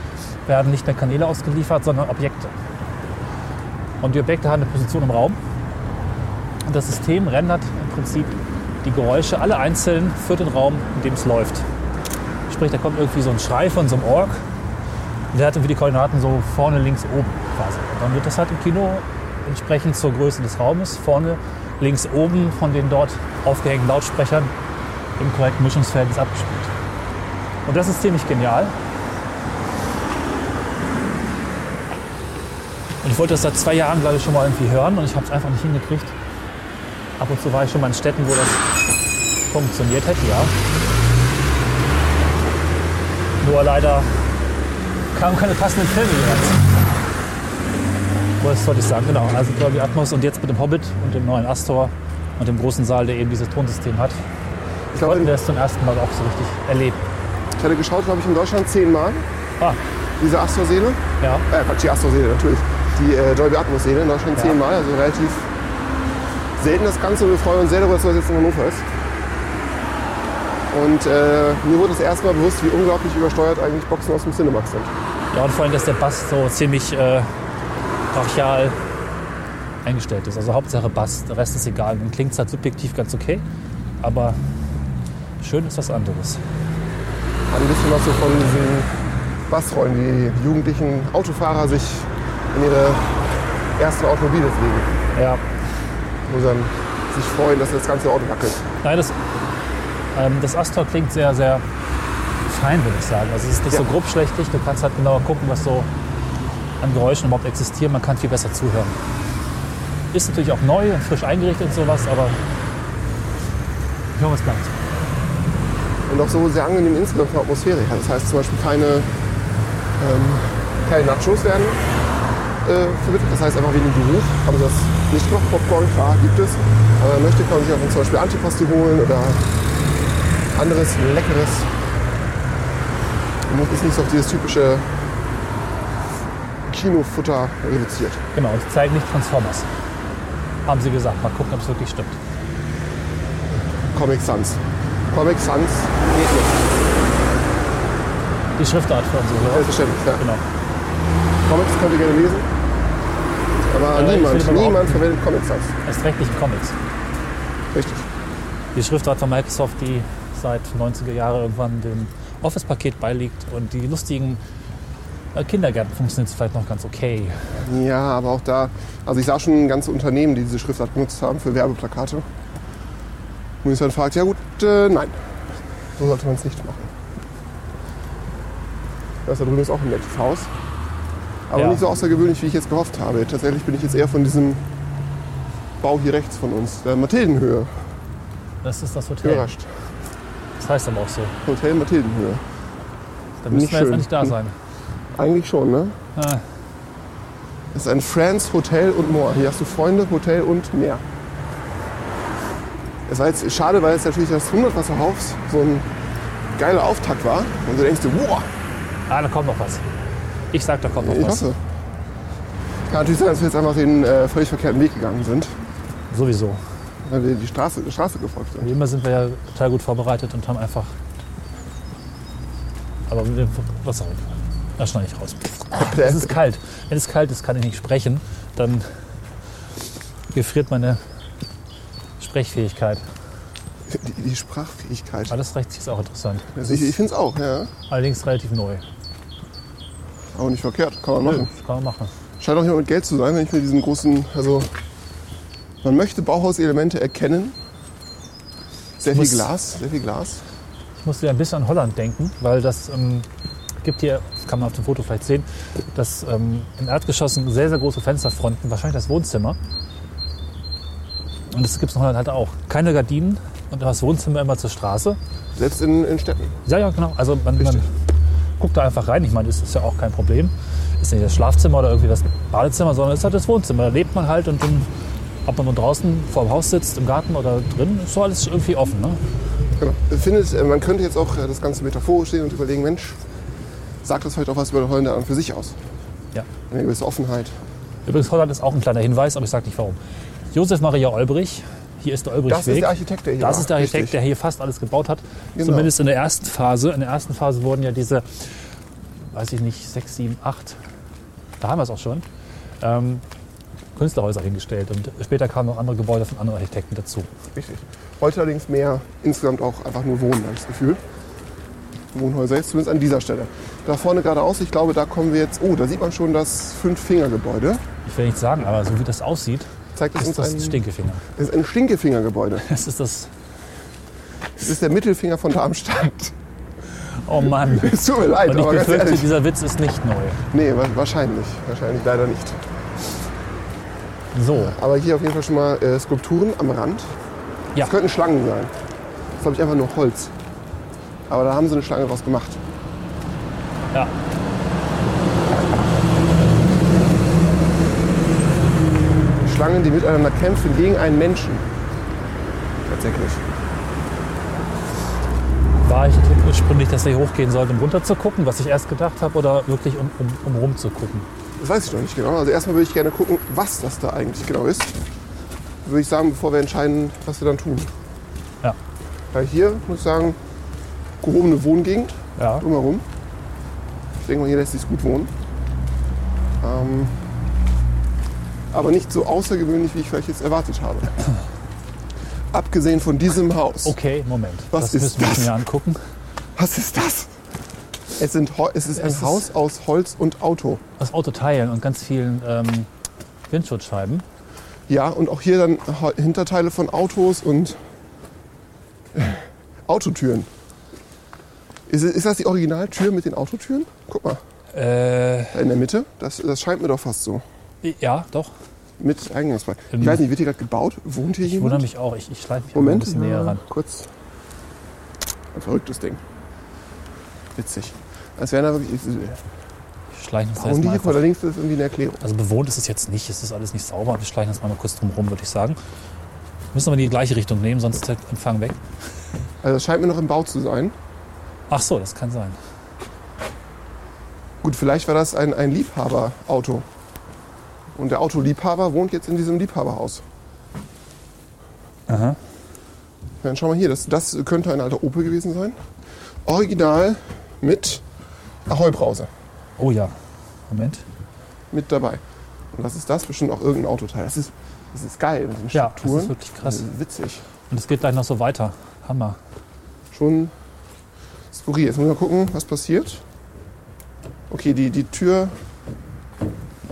[SPEAKER 2] werden nicht mehr Kanäle ausgeliefert, sondern Objekte. Und die Objekte haben eine Position im Raum. Und das System rendert im Prinzip die Geräusche alle einzeln für den Raum, in dem es läuft. Sprich, da kommt irgendwie so ein Schrei von so einem Org. Und der hat irgendwie die Koordinaten so vorne, links, oben quasi. Dann wird das halt im Kino entsprechend zur Größe des Raumes vorne, links, oben von den dort aufgehängten Lautsprechern im korrekten Mischungsverhältnis abgespielt. Und das ist ziemlich genial. Und ich wollte das seit zwei Jahren, glaube ich, schon mal irgendwie hören und ich habe es einfach nicht hingekriegt. Ab und zu war ich schon mal in Städten, wo das funktioniert hätte, ja. Nur leider kamen keine passenden Filme jeweils. Was wollte ich sagen? Genau, also Dolby Atmos und jetzt mit dem Hobbit und dem neuen Astor und dem großen Saal, der eben dieses Tonsystem hat,
[SPEAKER 3] Ich, glaube,
[SPEAKER 2] wir es zum ersten Mal auch so richtig erleben.
[SPEAKER 3] ich hatte geschaut, glaube ich, in Deutschland zehnmal.
[SPEAKER 2] Ah,
[SPEAKER 3] Diese Astor-Seele.
[SPEAKER 2] ja,
[SPEAKER 3] Äh, Quatsch, die Astor-Seele natürlich. Die äh, Dolby Atmos-Seele in Deutschland
[SPEAKER 2] Ja.
[SPEAKER 3] zehnmal. Also relativ selten das Ganze. Wir freuen uns sehr darüber, dass das jetzt in Hannover ist. Und äh, mir wurde das erste Mal bewusst, wie unglaublich übersteuert eigentlich Boxen aus dem Cinemax sind.
[SPEAKER 2] Ja, und vor allem, dass der Bass so ziemlich äh, brachial eingestellt ist. Also Hauptsache Bass, der Rest ist egal. Dann klingt es halt subjektiv ganz okay, aber schön ist was anderes.
[SPEAKER 3] Hat ein bisschen was so von diesen Bassrollen, die die jugendlichen Autofahrer sich in ihre ersten Automobile fliegen.
[SPEAKER 2] Ja,
[SPEAKER 3] Wo sie dann sich freuen, dass das ganze Auto wackelt.
[SPEAKER 2] nein, das, ähm, das Astor klingt sehr, sehr fein, würde ich sagen. Also es ist nicht
[SPEAKER 3] Ja.
[SPEAKER 2] so grobschlächtig, du kannst halt genauer gucken, was so an Geräuschen überhaupt existieren. Man kann viel besser zuhören. Ist natürlich auch neu und frisch eingerichtet und sowas, aber hören wir es bleibt.
[SPEAKER 3] Und auch so sehr angenehm insgesamt von Atmosphäre. Das heißt zum Beispiel keine, ähm, keine Nachos werden äh, vermittelt. Das heißt einfach wegen Geruch haben sie das nicht gemacht. Popcorn, klar, gibt es. Aber man möchte, kann man sich auch zum Beispiel Antipasti holen oder anderes Leckeres. Und ist nicht so auf dieses typische Kinofutter reduziert.
[SPEAKER 2] Genau, ich zeige nicht Transformers. Haben sie gesagt. Mal gucken, ob es wirklich stimmt.
[SPEAKER 3] Comic Sans. Comic Sans geht nicht.
[SPEAKER 2] Die Schriftart für unsere Hörer.
[SPEAKER 3] Selbstverständlich, ja.
[SPEAKER 2] Genau.
[SPEAKER 3] Comics könnt ihr gerne lesen. Aber niemand,
[SPEAKER 2] aber auch-
[SPEAKER 3] niemand verwendet Comic Sans.
[SPEAKER 2] Erst recht nicht Comics.
[SPEAKER 3] Richtig.
[SPEAKER 2] Die Schriftart von Microsoft, die seit 90er Jahren irgendwann dem Office-Paket beiliegt und die lustigen Kindergärten funktioniert vielleicht noch ganz okay.
[SPEAKER 3] Ja, aber auch da, also ich sah schon ganze Unternehmen, die diese Schriftart benutzt haben für Werbeplakate. Und ich dann fragt, ja gut, äh, nein, so sollte man es nicht machen. Das da drüben ist auch ein nettes Haus. Aber
[SPEAKER 2] Ja.
[SPEAKER 3] nicht so außergewöhnlich, wie ich jetzt gehofft habe. Tatsächlich bin ich jetzt eher von diesem Bau hier rechts von uns, der Mathildenhöhe,
[SPEAKER 2] Das ist das Hotel.
[SPEAKER 3] überrascht.
[SPEAKER 2] Das heißt aber auch so.
[SPEAKER 3] Hotel Mathildenhöhe.
[SPEAKER 2] Da müssen
[SPEAKER 3] Nicht
[SPEAKER 2] wir jetzt
[SPEAKER 3] schön.
[SPEAKER 2] endlich da sein. (laughs)
[SPEAKER 3] Eigentlich schon, ne?
[SPEAKER 2] Ah,
[SPEAKER 3] Das ist ein Friends Hotel und More. Hier hast du Freunde, Hotel und mehr. Es war jetzt schade, weil jetzt natürlich das Hundertwasserhaus so ein geiler Auftakt war. Und du denkst dir, wow,
[SPEAKER 2] ah, da kommt noch was. Ich sag, da kommt noch
[SPEAKER 3] ich
[SPEAKER 2] was.
[SPEAKER 3] hoffe. Kann natürlich sein, dass wir jetzt einfach den äh, völlig verkehrten Weg gegangen sind,
[SPEAKER 2] Sowieso.
[SPEAKER 3] weil wir die Straße, die Straße gefolgt sind.
[SPEAKER 2] Wie immer sind wir ja total gut vorbereitet und haben einfach. Aber was auch immer. Das schneide ich raus. Es ist kalt. Wenn es kalt ist, kann ich nicht sprechen. Dann gefriert meine Sprechfähigkeit.
[SPEAKER 3] Die, die Sprachfähigkeit.
[SPEAKER 2] Alles rechts ist auch interessant.
[SPEAKER 3] Also ich ich finde es auch, ja.
[SPEAKER 2] Allerdings relativ neu.
[SPEAKER 3] Aber nicht verkehrt, kann man machen.
[SPEAKER 2] Das kann man machen.
[SPEAKER 3] Scheint auch jemand mit Geld zu sein, wenn ich mir diesen großen, also man möchte Bauhauselemente erkennen. Sehr viel
[SPEAKER 2] muss-
[SPEAKER 3] Glas, sehr viel Glas.
[SPEAKER 2] Ich musste ja ein bisschen an Holland denken, weil das ähm, gibt hier, das kann man auf dem Foto vielleicht sehen, dass ähm, im Erdgeschoss sehr, sehr große Fensterfronten, wahrscheinlich das Wohnzimmer. Und das gibt es in Holland halt auch. Keine Gardinen und das Wohnzimmer immer zur Straße.
[SPEAKER 3] Selbst in, in Städten.
[SPEAKER 2] Ja, ja, genau. Also man, man guckt da einfach rein. Ich meine, das ist ja auch kein Problem. Ist nicht das Schlafzimmer oder irgendwie das Badezimmer, sondern es ist halt das Wohnzimmer. Da lebt man halt und dann, ob man nun draußen vor dem Haus sitzt, im Garten oder drin, ist so alles irgendwie offen. Ne?
[SPEAKER 3] Genau. Ich finde, es, äh, man könnte jetzt auch äh, das Ganze metaphorisch sehen und überlegen, Mensch, sagt das vielleicht auch was über Holländer an für sich aus?
[SPEAKER 2] Ja.
[SPEAKER 3] Eine gewisse Offenheit.
[SPEAKER 2] Übrigens, Holland ist auch ein kleiner Hinweis, aber ich sage nicht warum. Josef Maria Olbrich, hier ist der Olbrichweg.
[SPEAKER 3] Das ist der Architekt, der hier
[SPEAKER 2] Das
[SPEAKER 3] war.
[SPEAKER 2] ist der Architekt,
[SPEAKER 3] Richtig.
[SPEAKER 2] der hier fast alles gebaut hat.
[SPEAKER 3] Genau.
[SPEAKER 2] Zumindest in der ersten Phase. In der ersten Phase wurden ja diese, weiß ich nicht, sechs, sieben, acht, da haben wir es auch schon, ähm, Künstlerhäuser hingestellt. Und später kamen noch andere Gebäude von anderen Architekten dazu.
[SPEAKER 3] Richtig. Heute allerdings mehr insgesamt auch einfach nur Wohnen, habe ich das Gefühl. Wohnhäuser jetzt zumindest an dieser Stelle. Da vorne geradeaus, ich glaube, da kommen wir jetzt. Oh, da sieht man schon das Fünf-Finger-Gebäude.
[SPEAKER 2] Ich will nicht sagen, aber so wie das aussieht,
[SPEAKER 3] Zeigt es
[SPEAKER 2] ist
[SPEAKER 3] uns
[SPEAKER 2] das
[SPEAKER 3] ein,
[SPEAKER 2] Stinkefinger.
[SPEAKER 3] das ist ein Stinkefinger-Gebäude. (laughs)
[SPEAKER 2] Das ist das,
[SPEAKER 3] Das ist der Mittelfinger von Darmstadt.
[SPEAKER 2] oh Mann. (laughs)
[SPEAKER 3] Es tut mir leid,
[SPEAKER 2] Und ich
[SPEAKER 3] aber ganz
[SPEAKER 2] befürchte,
[SPEAKER 3] ehrlich.
[SPEAKER 2] dieser Witz ist nicht neu.
[SPEAKER 3] Nee, wa- wahrscheinlich. Wahrscheinlich leider nicht.
[SPEAKER 2] So,
[SPEAKER 3] Aber hier auf jeden Fall schon mal äh, Skulpturen am Rand.
[SPEAKER 2] Ja.
[SPEAKER 3] Das könnten Schlangen sein. Das ist, glaube ich, einfach nur Holz. Aber da haben sie eine Schlange draus gemacht.
[SPEAKER 2] Ja.
[SPEAKER 3] Schlangen, die miteinander kämpfen gegen einen Menschen. Tatsächlich.
[SPEAKER 2] War ich ursprünglich, dass wir hier hochgehen sollten, um runter zu gucken, was ich erst gedacht habe, oder wirklich um, um, um rum zu gucken?
[SPEAKER 3] Das weiß ich noch nicht genau. Also erstmal würde ich gerne gucken, was das da eigentlich genau ist. Würde ich sagen, bevor wir entscheiden, was wir dann tun.
[SPEAKER 2] Ja.
[SPEAKER 3] Weil hier, muss ich sagen, gehobene Wohngegend
[SPEAKER 2] Ja.
[SPEAKER 3] drumherum. Ich denke mal, hier lässt sich gut wohnen. Ähm, aber nicht so außergewöhnlich, wie ich vielleicht jetzt erwartet habe. (coughs) Abgesehen von diesem Haus.
[SPEAKER 2] Okay, Moment.
[SPEAKER 3] Was
[SPEAKER 2] das
[SPEAKER 3] ist
[SPEAKER 2] müssen wir
[SPEAKER 3] das?
[SPEAKER 2] mir angucken.
[SPEAKER 3] Was ist das? Es, sind, es ist ein
[SPEAKER 2] Es ist-
[SPEAKER 3] Haus aus Holz und Auto.
[SPEAKER 2] Aus Autoteilen und ganz vielen ähm, Windschutzscheiben.
[SPEAKER 3] Ja, und auch hier dann Hinterteile von Autos und (coughs) Autotüren. Ist, ist das die Originaltür mit den Autotüren? Guck mal,
[SPEAKER 2] Äh,
[SPEAKER 3] da in der Mitte. Das, das scheint mir doch fast so.
[SPEAKER 2] ja, doch.
[SPEAKER 3] Mit Eingangsbereich.
[SPEAKER 2] Ähm,
[SPEAKER 3] Ich weiß nicht, wird hier gerade gebaut? Wohnt hier
[SPEAKER 2] Ich
[SPEAKER 3] jemand?
[SPEAKER 2] wundere mich auch. Ich, ich schleife mich mal ein
[SPEAKER 3] Moment,
[SPEAKER 2] bisschen näher ran.
[SPEAKER 3] kurz. Ein verrücktes Ding. Witzig. Als wären da wirklich.
[SPEAKER 2] Ich schleiche uns
[SPEAKER 3] Warum die
[SPEAKER 2] mal
[SPEAKER 3] hier links ist irgendwie eine Erklärung.
[SPEAKER 2] Also bewohnt ist es jetzt nicht. Es ist alles nicht sauber. Wir schleichen uns mal kurz drum rum, würde ich sagen. Müssen aber in die gleiche Richtung nehmen, sonst ist der Empfang weg.
[SPEAKER 3] Also das scheint mir noch im Bau zu sein.
[SPEAKER 2] Ach so, das kann sein.
[SPEAKER 3] Gut, vielleicht war das ein, ein Liebhaberauto. Und der Autoliebhaber wohnt jetzt in diesem Liebhaberhaus.
[SPEAKER 2] Aha.
[SPEAKER 3] Dann schau mal hier, das, das könnte ein alter Opel gewesen sein. Original mit Ahoi-Brause
[SPEAKER 2] Oh ja. Moment.
[SPEAKER 3] mit dabei. Und was ist das? Bestimmt auch irgendein Autoteil. Das ist, das ist geil mit den
[SPEAKER 2] Ja, das
[SPEAKER 3] Strukturen.
[SPEAKER 2] ist wirklich krass.
[SPEAKER 3] Das ist witzig.
[SPEAKER 2] Und es geht gleich noch so weiter. Hammer.
[SPEAKER 3] Schon skurril. Jetzt müssen wir mal gucken, was passiert. Okay, die, die Tür,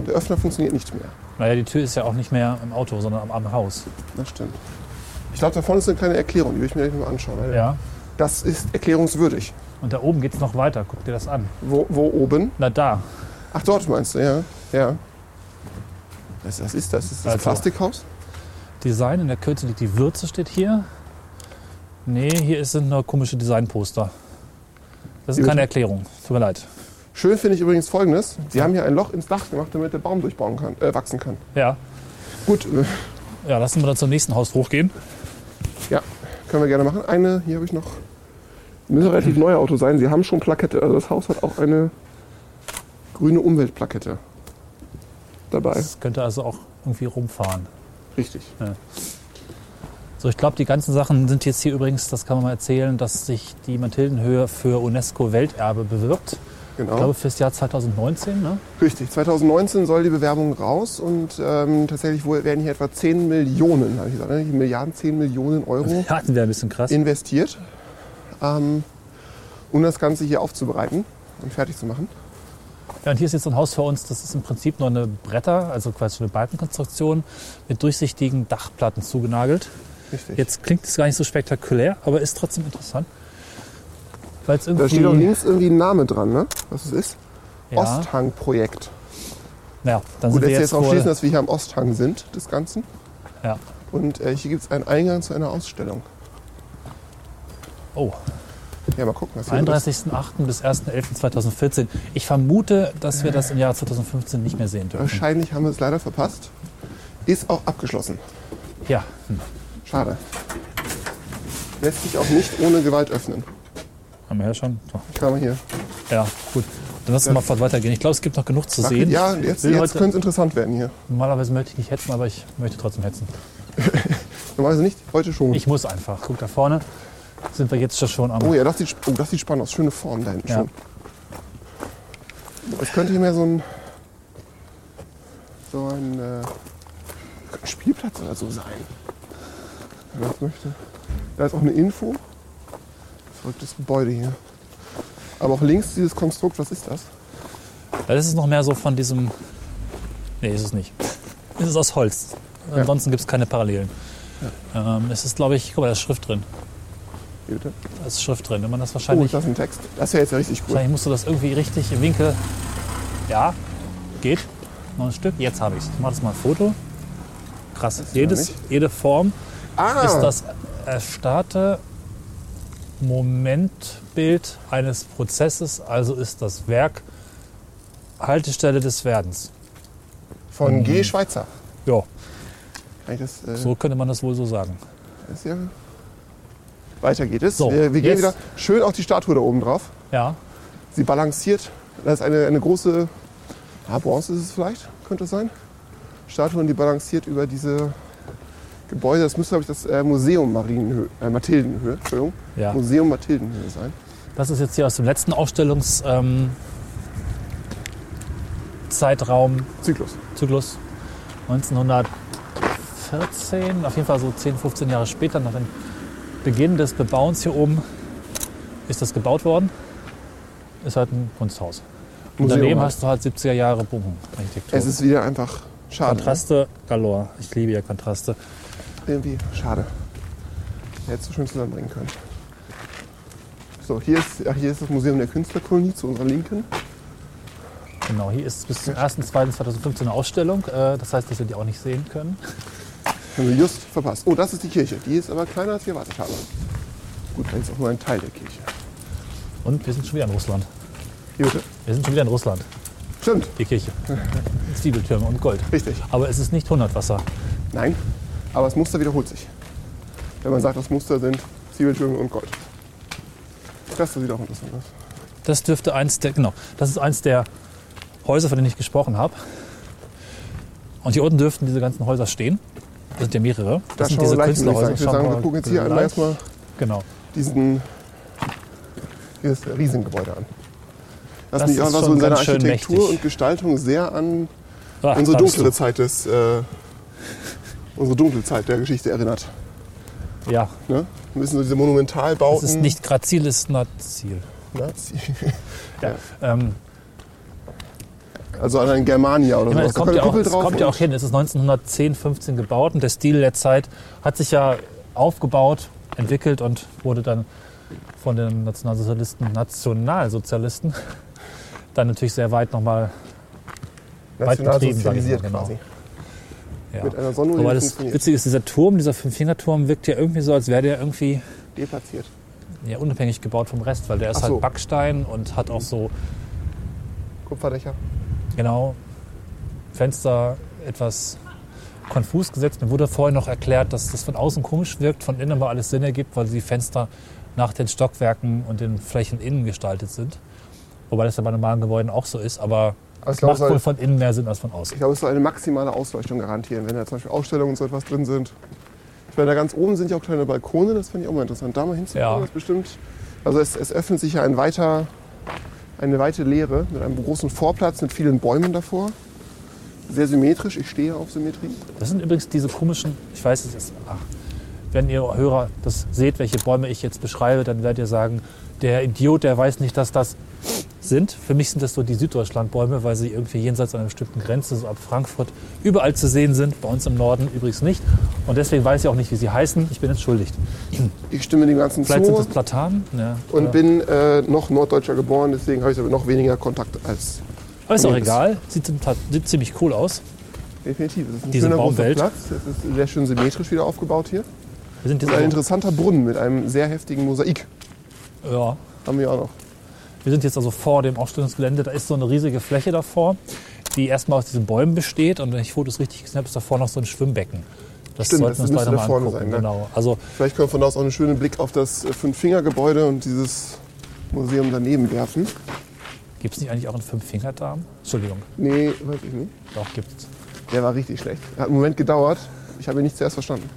[SPEAKER 3] der Öffner funktioniert nicht mehr.
[SPEAKER 2] Naja, die Tür ist ja auch nicht mehr im Auto, sondern am, am Haus.
[SPEAKER 3] Das stimmt. Ich glaube, da vorne ist eine kleine Erklärung, die will ich mir gleich mal anschauen.
[SPEAKER 2] Ja.
[SPEAKER 3] Das ist erklärungswürdig.
[SPEAKER 2] Und da oben geht es noch weiter. Guck dir das an.
[SPEAKER 3] Wo, wo oben?
[SPEAKER 2] Na da.
[SPEAKER 3] Ach, dort meinst du, ja. Ja. Was, was ist das? Ist das
[SPEAKER 2] Also-
[SPEAKER 3] Plastikhaus?
[SPEAKER 2] Design, in der Kürze liegt die Würze, steht hier. Nee, hier ist- sind nur komische Designposter. Das ist keine? Erklärung. Tut mir leid.
[SPEAKER 3] Schön finde ich übrigens folgendes. Sie haben hier ein Loch ins Dach gemacht, damit der Baum durchbauen kann, äh, wachsen kann.
[SPEAKER 2] Ja.
[SPEAKER 3] Gut, äh,
[SPEAKER 2] Ja, lassen wir dann zum nächsten Haus hochgehen.
[SPEAKER 3] ja, können wir gerne machen. Eine, hier habe ich noch. Müsste relativ neue Auto sein. Sie haben schon Plakette. Also das Haus hat auch eine grüne Umweltplakette dabei.
[SPEAKER 2] Das könnte also auch irgendwie rumfahren.
[SPEAKER 3] Richtig.
[SPEAKER 2] So, ich glaube, die ganzen Sachen sind jetzt hier übrigens, das kann man mal erzählen, dass sich die Mathildenhöhe für UNESCO-Welterbe bewirbt.
[SPEAKER 3] Genau.
[SPEAKER 2] Ich glaube, fürs Jahr 2019. Ne?
[SPEAKER 3] Richtig. 2019 soll die Bewerbung raus und ähm, tatsächlich werden hier etwa 10 Millionen, habe ich gesagt, ne? Milliarden, 10 Millionen Euro (laughs)
[SPEAKER 2] das wäre ein bisschen krass.
[SPEAKER 3] investiert, ähm, um das Ganze hier aufzubereiten und fertig zu machen.
[SPEAKER 2] Ja, und hier ist jetzt so ein Haus für uns, das ist im Prinzip nur eine Bretter, also quasi eine Balkenkonstruktion mit durchsichtigen Dachplatten zugenagelt.
[SPEAKER 3] Richtig.
[SPEAKER 2] Jetzt klingt es gar nicht so spektakulär, aber ist trotzdem interessant. Weil es
[SPEAKER 3] da steht auch
[SPEAKER 2] irgendwie.
[SPEAKER 3] links irgendwie ein Name dran, ne? Was es ist?
[SPEAKER 2] Ja,
[SPEAKER 3] Osthang-Projekt.
[SPEAKER 2] ja, dann
[SPEAKER 3] Gut,
[SPEAKER 2] sind wir
[SPEAKER 3] jetzt
[SPEAKER 2] jetzt
[SPEAKER 3] auch schließen, dass wir hier am Osthang sind, des Ganzen.
[SPEAKER 2] ja.
[SPEAKER 3] Und äh, hier gibt es einen Eingang zu einer Ausstellung.
[SPEAKER 2] Oh,
[SPEAKER 3] Ja, mal gucken, was hier drin ist.
[SPEAKER 2] 31.08. bis 1.11.2014. Ich vermute, dass wir das im Jahr 2015 nicht mehr sehen dürfen.
[SPEAKER 3] Wahrscheinlich haben wir es leider verpasst. Ist auch abgeschlossen.
[SPEAKER 2] Ja, hm.
[SPEAKER 3] Schade. Lässt sich auch nicht ohne Gewalt öffnen.
[SPEAKER 2] haben wir ja schon. So.
[SPEAKER 3] Ich kann mal hier.
[SPEAKER 2] Ja, gut. Dann lass uns mal fort weitergehen. Ich glaube, es gibt noch genug zu
[SPEAKER 3] Ach,
[SPEAKER 2] sehen.
[SPEAKER 3] Ja, jetzt, jetzt könnte es interessant werden hier.
[SPEAKER 2] Normalerweise möchte ich nicht hetzen, aber ich möchte trotzdem hetzen. (laughs)
[SPEAKER 3] Normalerweise nicht, heute schon.
[SPEAKER 2] Ich muss einfach. Guck da vorne. Sind wir jetzt schon am.
[SPEAKER 3] oh ja, das sieht, oh, das sieht spannend aus. Schöne Form da hinten
[SPEAKER 2] Ja.
[SPEAKER 3] schon. Es könnte hier mehr so ein, so ein, äh, Spielplatz oder so sein. Wenn man das möchte. Da ist auch eine Info. Verrücktes Gebäude hier. Aber auch links dieses Konstrukt, was ist das?
[SPEAKER 2] Das ist noch mehr so von diesem. Nee, ist es nicht. (laughs) Es ist aus Holz.
[SPEAKER 3] Ja.
[SPEAKER 2] Ansonsten gibt es keine Parallelen. Ähm, es ist, glaube ich, guck mal, da ist Schrift drin.
[SPEAKER 3] Hier bitte.
[SPEAKER 2] Da ist Schrift drin. Wenn man das
[SPEAKER 3] Oh,
[SPEAKER 2] wahrscheinlich.
[SPEAKER 3] ist das ein Text? Das jetzt ja richtig cool.
[SPEAKER 2] wahrscheinlich musst du das irgendwie richtig im Winkel. Ja, geht. Noch ein Stück. Jetzt habe ich es. Ich mache das mal ein Foto. Krass.
[SPEAKER 3] ja
[SPEAKER 2] Jedes, jede Form
[SPEAKER 3] Ah,
[SPEAKER 2] ist das erstarrte Momentbild eines Prozesses, also ist das Werk Haltestelle des Werdens.
[SPEAKER 3] von G. Schweizer.
[SPEAKER 2] Ja,
[SPEAKER 3] das, äh,
[SPEAKER 2] so könnte man das wohl so sagen.
[SPEAKER 3] ist ja Weiter geht es.
[SPEAKER 2] So,
[SPEAKER 3] wir wir gehen wieder schön auf die Statue da oben drauf.
[SPEAKER 2] Ja,
[SPEAKER 3] Sie balanciert. Das ist eine, eine große, ja, Bronze ist es vielleicht, könnte es sein. Statue, und die balanciert über diese Gebäude. Das müsste, glaube ich, das äh, Museum Marienhöhe, äh, Mathildenhöhe, Entschuldigung.
[SPEAKER 2] ja.
[SPEAKER 3] Museum Mathildenhöhe sein.
[SPEAKER 2] Das ist jetzt hier aus dem letzten Ausstellungszeitraum, Zeitraum,
[SPEAKER 3] Zyklus.
[SPEAKER 2] Zyklus 1914, auf jeden Fall so 10, 15 Jahre später, nach dem Beginn des Bebauens hier oben, ist das gebaut worden. Ist halt ein Kunsthaus. Und
[SPEAKER 3] Museum
[SPEAKER 2] daneben
[SPEAKER 3] halt.
[SPEAKER 2] hast du halt 70er Jahre Bogenarchitektur.
[SPEAKER 3] Es ist wieder einfach schade.
[SPEAKER 2] Kontraste galore. Ich liebe ja Kontraste.
[SPEAKER 3] Irgendwie schade. Hättest du schön zusammenbringen können. So, hier ist, ach, hier ist das Museum der Künstlerkolonie zu unserer Linken.
[SPEAKER 2] Genau, hier ist bis zum 1.2.2015 eine Ausstellung. Äh, Das heißt, dass wir die auch nicht sehen können.
[SPEAKER 3] Haben wir just verpasst. Oh, das ist die Kirche. Die ist aber kleiner, als wir erwartet haben. Gut, dann ist auch nur ein Teil der Kirche.
[SPEAKER 2] Und wir sind schon wieder in Russland.
[SPEAKER 3] Bitte.
[SPEAKER 2] Wir sind schon wieder in Russland,
[SPEAKER 3] Stimmt,
[SPEAKER 2] die Kirche. (laughs) Zwiebeltürme und Gold.
[SPEAKER 3] richtig.
[SPEAKER 2] Aber es ist nicht Hundertwasser.
[SPEAKER 3] Nein, aber das Muster wiederholt sich. Wenn man sagt, das Muster sind Zwiebeltürme und Gold. Das sieht auch interessant aus.
[SPEAKER 2] Das dürfte eins der, genau, das ist eins der Häuser, von denen ich gesprochen habe. Und hier unten dürften diese ganzen Häuser stehen. Das sind ja mehrere. Das
[SPEAKER 3] Da
[SPEAKER 2] sind diese
[SPEAKER 3] würde ich würde sagen, wir gucken jetzt hier einmal erstmal
[SPEAKER 2] Genau.
[SPEAKER 3] diesen, dieses Riesengebäude an. Das,
[SPEAKER 2] Das ist
[SPEAKER 3] einfach so in seiner Architektur
[SPEAKER 2] mächtig.
[SPEAKER 3] und Gestaltung sehr an
[SPEAKER 2] Ah,
[SPEAKER 3] unsere dunklere Zeit des, äh, unsere dunkle Zeit der Geschichte erinnert.
[SPEAKER 2] Ja,
[SPEAKER 3] Ne? Ein bisschen so diese Monumentalbauten.
[SPEAKER 2] es ist nicht Grazil, es ist Nazil.
[SPEAKER 3] Ne? (laughs)
[SPEAKER 2] Ähm,
[SPEAKER 3] Also an ein Germania oder sowas.
[SPEAKER 2] es kommt, ja auch, es kommt ja auch hin. Es ist 1910, 15 gebaut und der Stil der Zeit hat sich ja aufgebaut, entwickelt und wurde dann von den Nationalsozialisten, Nationalsozialisten (laughs) dann natürlich sehr weit nochmal weit betrieben, genau.
[SPEAKER 3] quasi.
[SPEAKER 2] Ja.
[SPEAKER 3] Mit einer Sonnenuhr,
[SPEAKER 2] Wobei das. Witzige ist, dieser Turm, dieser Fünffingerturm wirkt ja irgendwie so, als wäre der irgendwie
[SPEAKER 3] Deplatziert.
[SPEAKER 2] ja, unabhängig gebaut vom Rest, weil der ist
[SPEAKER 3] Ach so.
[SPEAKER 2] halt Backstein und hat auch so
[SPEAKER 3] Kupferdächer.
[SPEAKER 2] genau Fenster etwas konfus gesetzt. Mir wurde vorhin noch erklärt, dass das von außen komisch wirkt, von innen aber alles Sinn ergibt, weil die Fenster nach den Stockwerken und den Flächen innen gestaltet sind. Wobei das ja bei normalen Gebäuden auch so ist, aber
[SPEAKER 3] Glaube,
[SPEAKER 2] macht
[SPEAKER 3] es soll-
[SPEAKER 2] wohl von innen mehr Sinn als von außen.
[SPEAKER 3] Ich glaube, es soll eine maximale Ausleuchtung garantieren, wenn da zum Beispiel Ausstellungen und so etwas drin sind. Ich meine, da ganz oben sind ja auch kleine Balkone, das finde ich auch mal interessant. Da mal hinzukommen,
[SPEAKER 2] Ja.
[SPEAKER 3] ist bestimmt. Also es, es öffnet sich ja ein weiter, eine weite Leere mit einem großen Vorplatz mit vielen Bäumen davor. Sehr symmetrisch, ich stehe auf Symmetrie.
[SPEAKER 2] Das sind übrigens diese komischen, ich weiß es ist, ach, wenn ihr Hörer das seht, welche Bäume ich jetzt beschreibe, dann werdet ihr sagen, der Idiot, der weiß nicht, dass das sind. Für mich sind das so die Süddeutschlandbäume, weil sie irgendwie jenseits einer bestimmten Grenze, so ab Frankfurt, überall zu sehen sind. Bei uns im Norden übrigens nicht. Und deswegen weiß ich auch nicht, wie sie heißen. Ich bin entschuldigt.
[SPEAKER 3] Ich stimme dem Ganzen
[SPEAKER 2] Vielleicht sind
[SPEAKER 3] zu
[SPEAKER 2] das Platanen. Ja,
[SPEAKER 3] und
[SPEAKER 2] oder-
[SPEAKER 3] bin äh, noch Norddeutscher geboren, deswegen habe ich aber noch weniger Kontakt als
[SPEAKER 2] Aber ist auch egal. Sieht, sieht ziemlich cool aus.
[SPEAKER 3] definitiv. Es ist ein
[SPEAKER 2] Diese
[SPEAKER 3] schöner
[SPEAKER 2] Baumwelt.
[SPEAKER 3] Platz. Es ist sehr schön symmetrisch wieder aufgebaut hier.
[SPEAKER 2] Wir sind
[SPEAKER 3] Und
[SPEAKER 2] jetzt
[SPEAKER 3] ein interessanter Brunnen mit einem sehr heftigen Mosaik.
[SPEAKER 2] ja,
[SPEAKER 3] Haben wir auch noch.
[SPEAKER 2] Wir sind jetzt also vor dem Ausstellungsgelände. Da ist so eine riesige Fläche davor, die erstmal aus diesen Bäumen besteht. Und wenn ich Fotos richtig gesehen habe, ist davor noch so ein Schwimmbecken. Das
[SPEAKER 3] Stimmt,
[SPEAKER 2] sollten wir uns
[SPEAKER 3] da
[SPEAKER 2] mal
[SPEAKER 3] vorne
[SPEAKER 2] angucken.
[SPEAKER 3] sein, ne?
[SPEAKER 2] Genau. Also
[SPEAKER 3] Vielleicht können wir von da aus auch einen schönen Blick auf das äh, Fünf-Finger-Gebäude und dieses Museum daneben werfen.
[SPEAKER 2] gibt es nicht eigentlich auch einen Fünf-Finger-Darm? Entschuldigung,
[SPEAKER 3] Nee, weiß ich nicht.
[SPEAKER 2] doch gibt's.
[SPEAKER 3] Der war richtig schlecht. Hat einen Moment gedauert. Ich habe ihn nicht zuerst verstanden.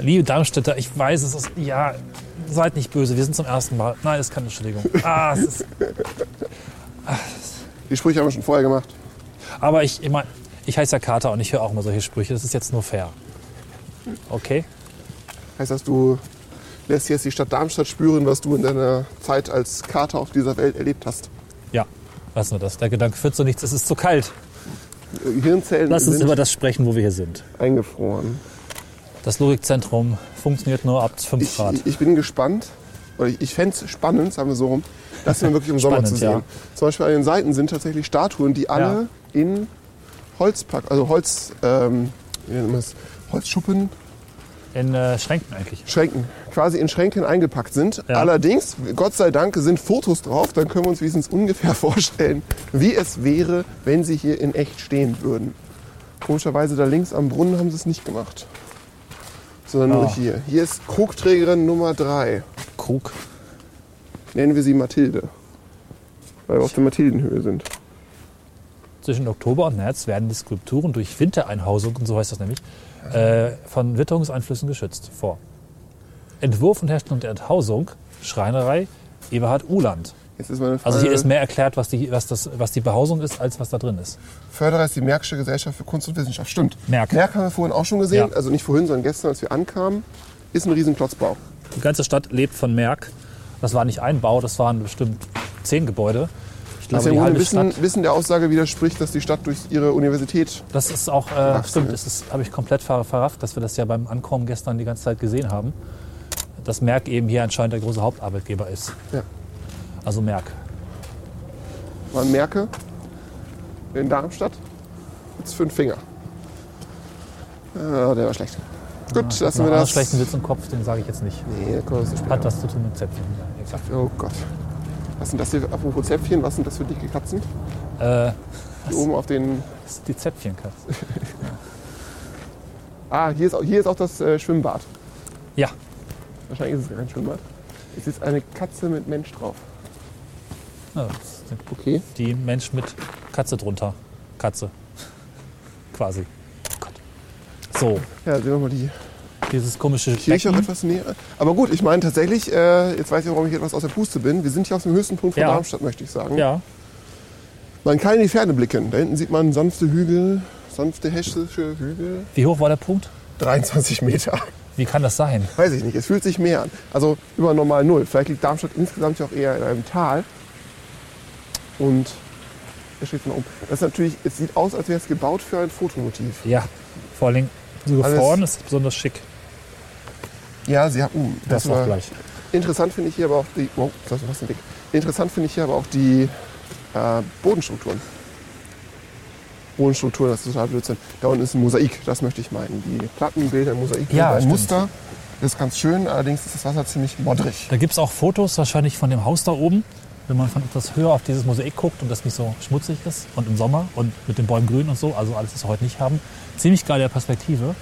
[SPEAKER 2] Liebe Darmstädter, ich weiß, es ist, ja, seid nicht böse, wir sind zum ersten Mal. Nein, das ist keine Entschuldigung. Ah, es ist,
[SPEAKER 3] Die Sprüche haben wir schon vorher gemacht.
[SPEAKER 2] aber ich, ich meine, ich heiße ja Kater und ich höre auch immer solche Sprüche. Das ist jetzt nur fair. Okay?
[SPEAKER 3] Heißt das, du lässt jetzt die Stadt Darmstadt spüren, was du in deiner Zeit als Kater auf dieser Welt erlebt hast.
[SPEAKER 2] Ja, lassen wir das. Der Gedanke führt zu nichts. Es ist zu kalt.
[SPEAKER 3] Äh, Hirnzellen
[SPEAKER 2] Lass uns
[SPEAKER 3] sind
[SPEAKER 2] über das sprechen, wo wir hier sind.
[SPEAKER 3] eingefroren.
[SPEAKER 2] Das Logikzentrum funktioniert nur ab 5
[SPEAKER 3] Ich,
[SPEAKER 2] Grad.
[SPEAKER 3] ich, ich bin gespannt, oder ich, ich fände es spannend, sagen wir so rum, das mal wirklich im Sommer zu sehen.
[SPEAKER 2] ja.
[SPEAKER 3] Zum Beispiel an den Seiten sind tatsächlich Statuen, die alle in Holzpack, also Holz, ähm? Holzschuppen,
[SPEAKER 2] In äh, Schränken eigentlich.
[SPEAKER 3] Schränken, quasi in Schränken eingepackt sind.
[SPEAKER 2] Ja.
[SPEAKER 3] Allerdings, Gott sei Dank, sind Fotos drauf, dann können wir uns wenigstens ungefähr (laughs) vorstellen, wie es wäre, wenn sie hier in echt stehen würden. Komischerweise da links am Brunnen haben sie es nicht gemacht. Sondern nur
[SPEAKER 2] Ah.
[SPEAKER 3] hier. Hier ist Krugträgerin Nummer 3.
[SPEAKER 2] Krug.
[SPEAKER 3] Nennen wir sie Mathilde. Weil wir auf der Mathildenhöhe sind.
[SPEAKER 2] Zwischen Oktober und März werden die Skulpturen durch Wintereinhausung, so heißt das nämlich, äh, von Witterungseinflüssen geschützt. Vor. Entwurf und Herstellung der Enthausung, Schreinerei, Eberhard Uhland.
[SPEAKER 3] Jetzt ist meine Frage.
[SPEAKER 2] Also hier ist mehr erklärt, was die, was, das, was die Behausung ist, als was da drin ist.
[SPEAKER 3] Förderer ist die Märkische Gesellschaft für Kunst und Wissenschaft. Stimmt.
[SPEAKER 2] Merck.
[SPEAKER 3] Merck haben wir vorhin auch schon gesehen.
[SPEAKER 2] Ja.
[SPEAKER 3] Also nicht vorhin, sondern gestern, als wir ankamen. Ist ein Riesenklotzbau.
[SPEAKER 2] Die ganze Stadt lebt von Merck. Das war nicht ein Bau, das waren bestimmt zehn Gebäude. Ich glaube,
[SPEAKER 3] ja
[SPEAKER 2] die
[SPEAKER 3] Wissen. Wissen der Aussage widerspricht, dass die Stadt durch ihre Universität.
[SPEAKER 2] Das ist auch, äh, stimmt, das habe ich komplett ver verrafft, dass wir das ja beim Ankommen gestern die ganze Zeit gesehen haben. Dass Merck eben hier anscheinend der große Hauptarbeitgeber ist.
[SPEAKER 3] Ja.
[SPEAKER 2] Also Merck.
[SPEAKER 3] Man merke, in Darmstadt jetzt fünf Finger. Ah, der war schlecht. Gut, lassen
[SPEAKER 2] Noch
[SPEAKER 3] wir das.
[SPEAKER 2] schlechten Witz im Kopf, den sage ich jetzt nicht.
[SPEAKER 3] Nee, da wir nicht
[SPEAKER 2] Hat was zu tun mit Zäpfchen. Ja, exakt.
[SPEAKER 3] Oh Gott. Was sind das hier? Apropos Zäpfchen, was sind das für dicke Katzen?
[SPEAKER 2] Äh,
[SPEAKER 3] Hier oben auf den.
[SPEAKER 2] das ist die Zäpfchenkatze. (laughs)
[SPEAKER 3] Ah, hier ist, auch- hier ist auch das äh, Schwimmbad.
[SPEAKER 2] Ja,
[SPEAKER 3] Wahrscheinlich ist es kein Schwimmbad. Es ist eine Katze mit Mensch drauf.
[SPEAKER 2] Ja,
[SPEAKER 3] Okay.
[SPEAKER 2] die Mensch mit Katze drunter. Katze. (laughs) Quasi. Gott. So,
[SPEAKER 3] Ja, sehen wir mal die
[SPEAKER 2] dieses komische
[SPEAKER 3] Kirche auch etwas näher. Aber gut, ich meine tatsächlich, äh, jetzt weiß ich, warum ich etwas aus der Puste bin. Wir sind hier auf dem höchsten Punkt von
[SPEAKER 2] Ja.
[SPEAKER 3] Darmstadt, möchte ich sagen.
[SPEAKER 2] Ja,
[SPEAKER 3] Man kann in die Ferne blicken. Da hinten sieht man sanfte Hügel, sanfte hessische Hügel.
[SPEAKER 2] wie hoch war der Punkt?
[SPEAKER 3] 23 Meter.
[SPEAKER 2] Wie kann das sein?
[SPEAKER 3] Weiß ich nicht, es fühlt sich mehr an. Also über normal Null. Vielleicht liegt Darmstadt insgesamt ja auch eher in einem Tal. Und er steht von oben. Das ist natürlich, es sieht aus, als wäre es gebaut für ein Fotomotiv.
[SPEAKER 2] Ja, vor allem so
[SPEAKER 3] Alles-
[SPEAKER 2] vorne ist es besonders schick.
[SPEAKER 3] Ja, sie haben. Uh,
[SPEAKER 2] Das
[SPEAKER 3] war
[SPEAKER 2] auch gleich.
[SPEAKER 3] Interessant finde ich hier aber auch die. Oh, das ist was ein Dick. Interessant finde ich hier aber auch die äh, Bodenstrukturen. Bodenstrukturen, das ist total Blödsinn. Da unten ist ein Mosaik, das möchte ich meinen. Die Plattenbilder Mosaik
[SPEAKER 2] Ja,
[SPEAKER 3] ein. Muster. Das ist ganz schön, allerdings ist das Wasser ziemlich modrig.
[SPEAKER 2] Da gibt es auch Fotos wahrscheinlich von dem Haus da oben, wenn man von etwas höher auf dieses Mosaik guckt und das nicht so schmutzig ist und im Sommer und mit den Bäumen grün und so, also alles, was wir heute nicht haben. Ziemlich geile Perspektive.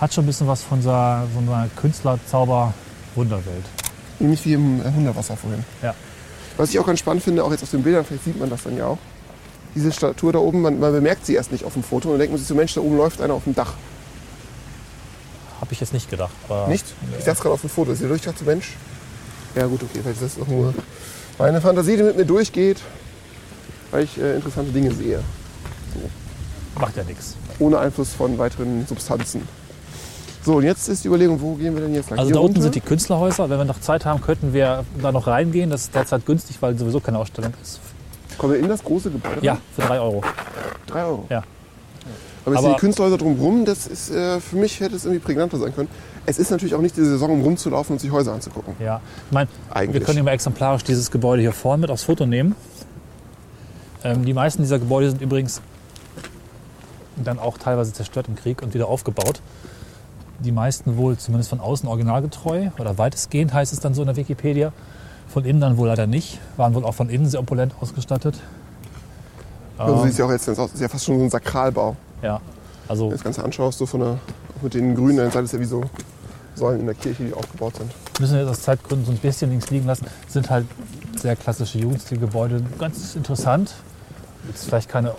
[SPEAKER 2] Hat schon ein bisschen was von unserer, so einer Künstler-Zauber-Wunderwelt.
[SPEAKER 3] Nämlich wie im Hunderwasser vorhin.
[SPEAKER 2] Ja.
[SPEAKER 3] Was ich auch ganz spannend finde, auch jetzt auf den Bildern, vielleicht sieht man das dann ja auch. Diese Statue da oben, man, man bemerkt sie erst nicht auf dem Foto und dann denkt man sich so, Mensch, da oben läuft einer auf dem Dach.
[SPEAKER 2] Habe ich jetzt nicht gedacht.
[SPEAKER 3] Nicht? Ich dachte gerade auf dem Foto. Ist hier durch, dachte Mensch. Ja gut, okay, vielleicht ist das auch nur meine Fantasie, die mit mir durchgeht, weil ich äh, interessante Dinge sehe.
[SPEAKER 2] Macht ja nichts.
[SPEAKER 3] Ohne Einfluss von weiteren Substanzen. So, und jetzt ist die Überlegung, wo gehen wir denn jetzt lang?
[SPEAKER 2] Also
[SPEAKER 3] Hier
[SPEAKER 2] da unten
[SPEAKER 3] runter?
[SPEAKER 2] sind die Künstlerhäuser. Wenn wir noch Zeit haben, könnten wir da noch reingehen. Das ist derzeit günstig, weil sowieso keine Ausstellung ist.
[SPEAKER 3] Kommen wir in das große Gebäude?
[SPEAKER 2] Ja, für drei Euro.
[SPEAKER 3] Drei Euro.
[SPEAKER 2] Ja.
[SPEAKER 3] Aber,
[SPEAKER 2] Aber-
[SPEAKER 3] die Künstlerhäuser drumherum, das ist, äh, für mich hätte es irgendwie prägnanter sein können. Es ist natürlich auch nicht die Saison, um rumzulaufen und sich Häuser anzugucken.
[SPEAKER 2] Ja, ich meine, wir können ja mal exemplarisch dieses Gebäude hier vorne mit aufs Foto nehmen. Ähm, die meisten dieser Gebäude sind übrigens dann auch teilweise zerstört im Krieg und wieder aufgebaut. Die meisten wohl zumindest von außen originalgetreu oder weitestgehend heißt es dann so in der Wikipedia. Von innen dann wohl leider nicht. Waren wohl auch von innen sehr opulent ausgestattet.
[SPEAKER 3] Also
[SPEAKER 2] Ähm,
[SPEAKER 3] sieht ja auch jetzt aus. Das ist ja fast schon so ein Sakralbau.
[SPEAKER 2] ja, also
[SPEAKER 3] Wenn du das Ganze anschaust, so von der, mit den Grünen, dann ist ja wie so Säulen in der Kirche, die aufgebaut sind.
[SPEAKER 2] müssen wir jetzt aus Zeitgründen so ein bisschen links liegen lassen. Sind halt sehr klassische Jugendstilgebäude. Ganz interessant. Jetzt vielleicht keine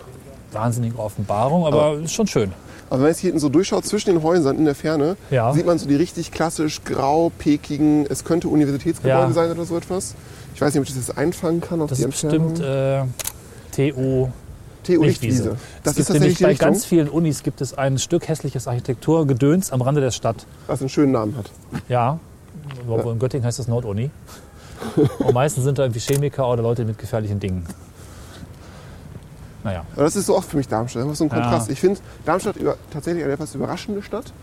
[SPEAKER 2] wahnsinnige Offenbarung, aber ist schon schön.
[SPEAKER 3] Aber wenn man jetzt hier hinten so durchschaut, zwischen den Häusern in der Ferne,
[SPEAKER 2] Ja.
[SPEAKER 3] sieht man so die richtig klassisch grau, pekigen, es könnte Universitätsgebäude
[SPEAKER 2] Ja.
[SPEAKER 3] sein oder so etwas. Ich weiß nicht, ob ich das jetzt einfangen kann auf
[SPEAKER 2] Das
[SPEAKER 3] die
[SPEAKER 2] ist bestimmt äh, TU
[SPEAKER 3] TU
[SPEAKER 2] Lichtwiese.
[SPEAKER 3] Das
[SPEAKER 2] es
[SPEAKER 3] ist tatsächlich
[SPEAKER 2] bei
[SPEAKER 3] Richtung,
[SPEAKER 2] ganz vielen Unis gibt es ein Stück hässliches Architekturgedöns am Rande der Stadt.
[SPEAKER 3] was einen schönen Namen hat.
[SPEAKER 2] Ja, aber in Göttingen heißt das Norduni. (laughs) Und meistens sind da irgendwie Chemiker oder Leute mit gefährlichen Dingen. Naja,
[SPEAKER 3] Aber das ist so oft für mich Darmstadt. Das ist so ein
[SPEAKER 2] Ja.
[SPEAKER 3] Kontrast. Ich finde Darmstadt über, tatsächlich eine etwas überraschende Stadt,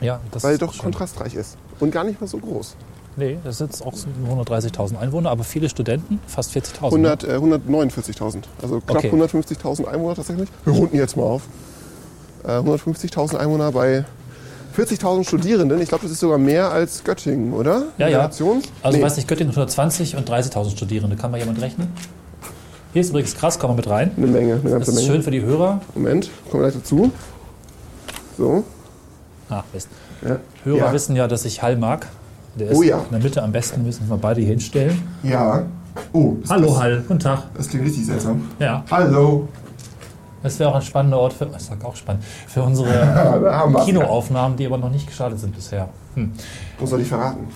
[SPEAKER 2] ja, das
[SPEAKER 3] weil sie doch
[SPEAKER 2] schön.
[SPEAKER 3] kontrastreich ist. Und gar nicht mal so groß.
[SPEAKER 2] Nee, das sind auch so 130.000 Einwohner, aber viele Studenten, fast 40.000. ne?
[SPEAKER 3] 100, äh, 149.000. Also knapp
[SPEAKER 2] Okay.
[SPEAKER 3] 150.000 Einwohner tatsächlich. Wir runden jetzt mal auf. Äh, 150.000 Einwohner bei 40.000 Studierenden. Ich glaube, das ist sogar mehr als Göttingen, oder?
[SPEAKER 2] Ja, ja. Also
[SPEAKER 3] Nee,
[SPEAKER 2] weiß nicht, Göttingen 120 und 30.000 Studierende. Kann mal jemand rechnen? Hier ist übrigens krass, kommen wir mit rein.
[SPEAKER 3] Eine Menge, eine
[SPEAKER 2] Das
[SPEAKER 3] ganze
[SPEAKER 2] ist
[SPEAKER 3] Menge.
[SPEAKER 2] schön für die Hörer.
[SPEAKER 3] Moment, kommen wir gleich dazu. So.
[SPEAKER 2] Ah, Mist.
[SPEAKER 3] Ja.
[SPEAKER 2] Hörer
[SPEAKER 3] ja.
[SPEAKER 2] wissen ja, dass ich Hall mag. Der ist
[SPEAKER 3] Oh ja.
[SPEAKER 2] in der Mitte am besten, müssen wir beide hier hinstellen.
[SPEAKER 3] Ja. Oh,
[SPEAKER 2] Hallo
[SPEAKER 3] das,
[SPEAKER 2] Hall, guten Tag.
[SPEAKER 3] das klingt richtig seltsam.
[SPEAKER 2] Ja,
[SPEAKER 3] Hallo.
[SPEAKER 2] das wäre auch ein spannender Ort für, ich sag auch spannend, für unsere. (laughs) Kinoaufnahmen, die aber noch nicht gestartet sind bisher. Hm.
[SPEAKER 3] Muss soll ich verraten?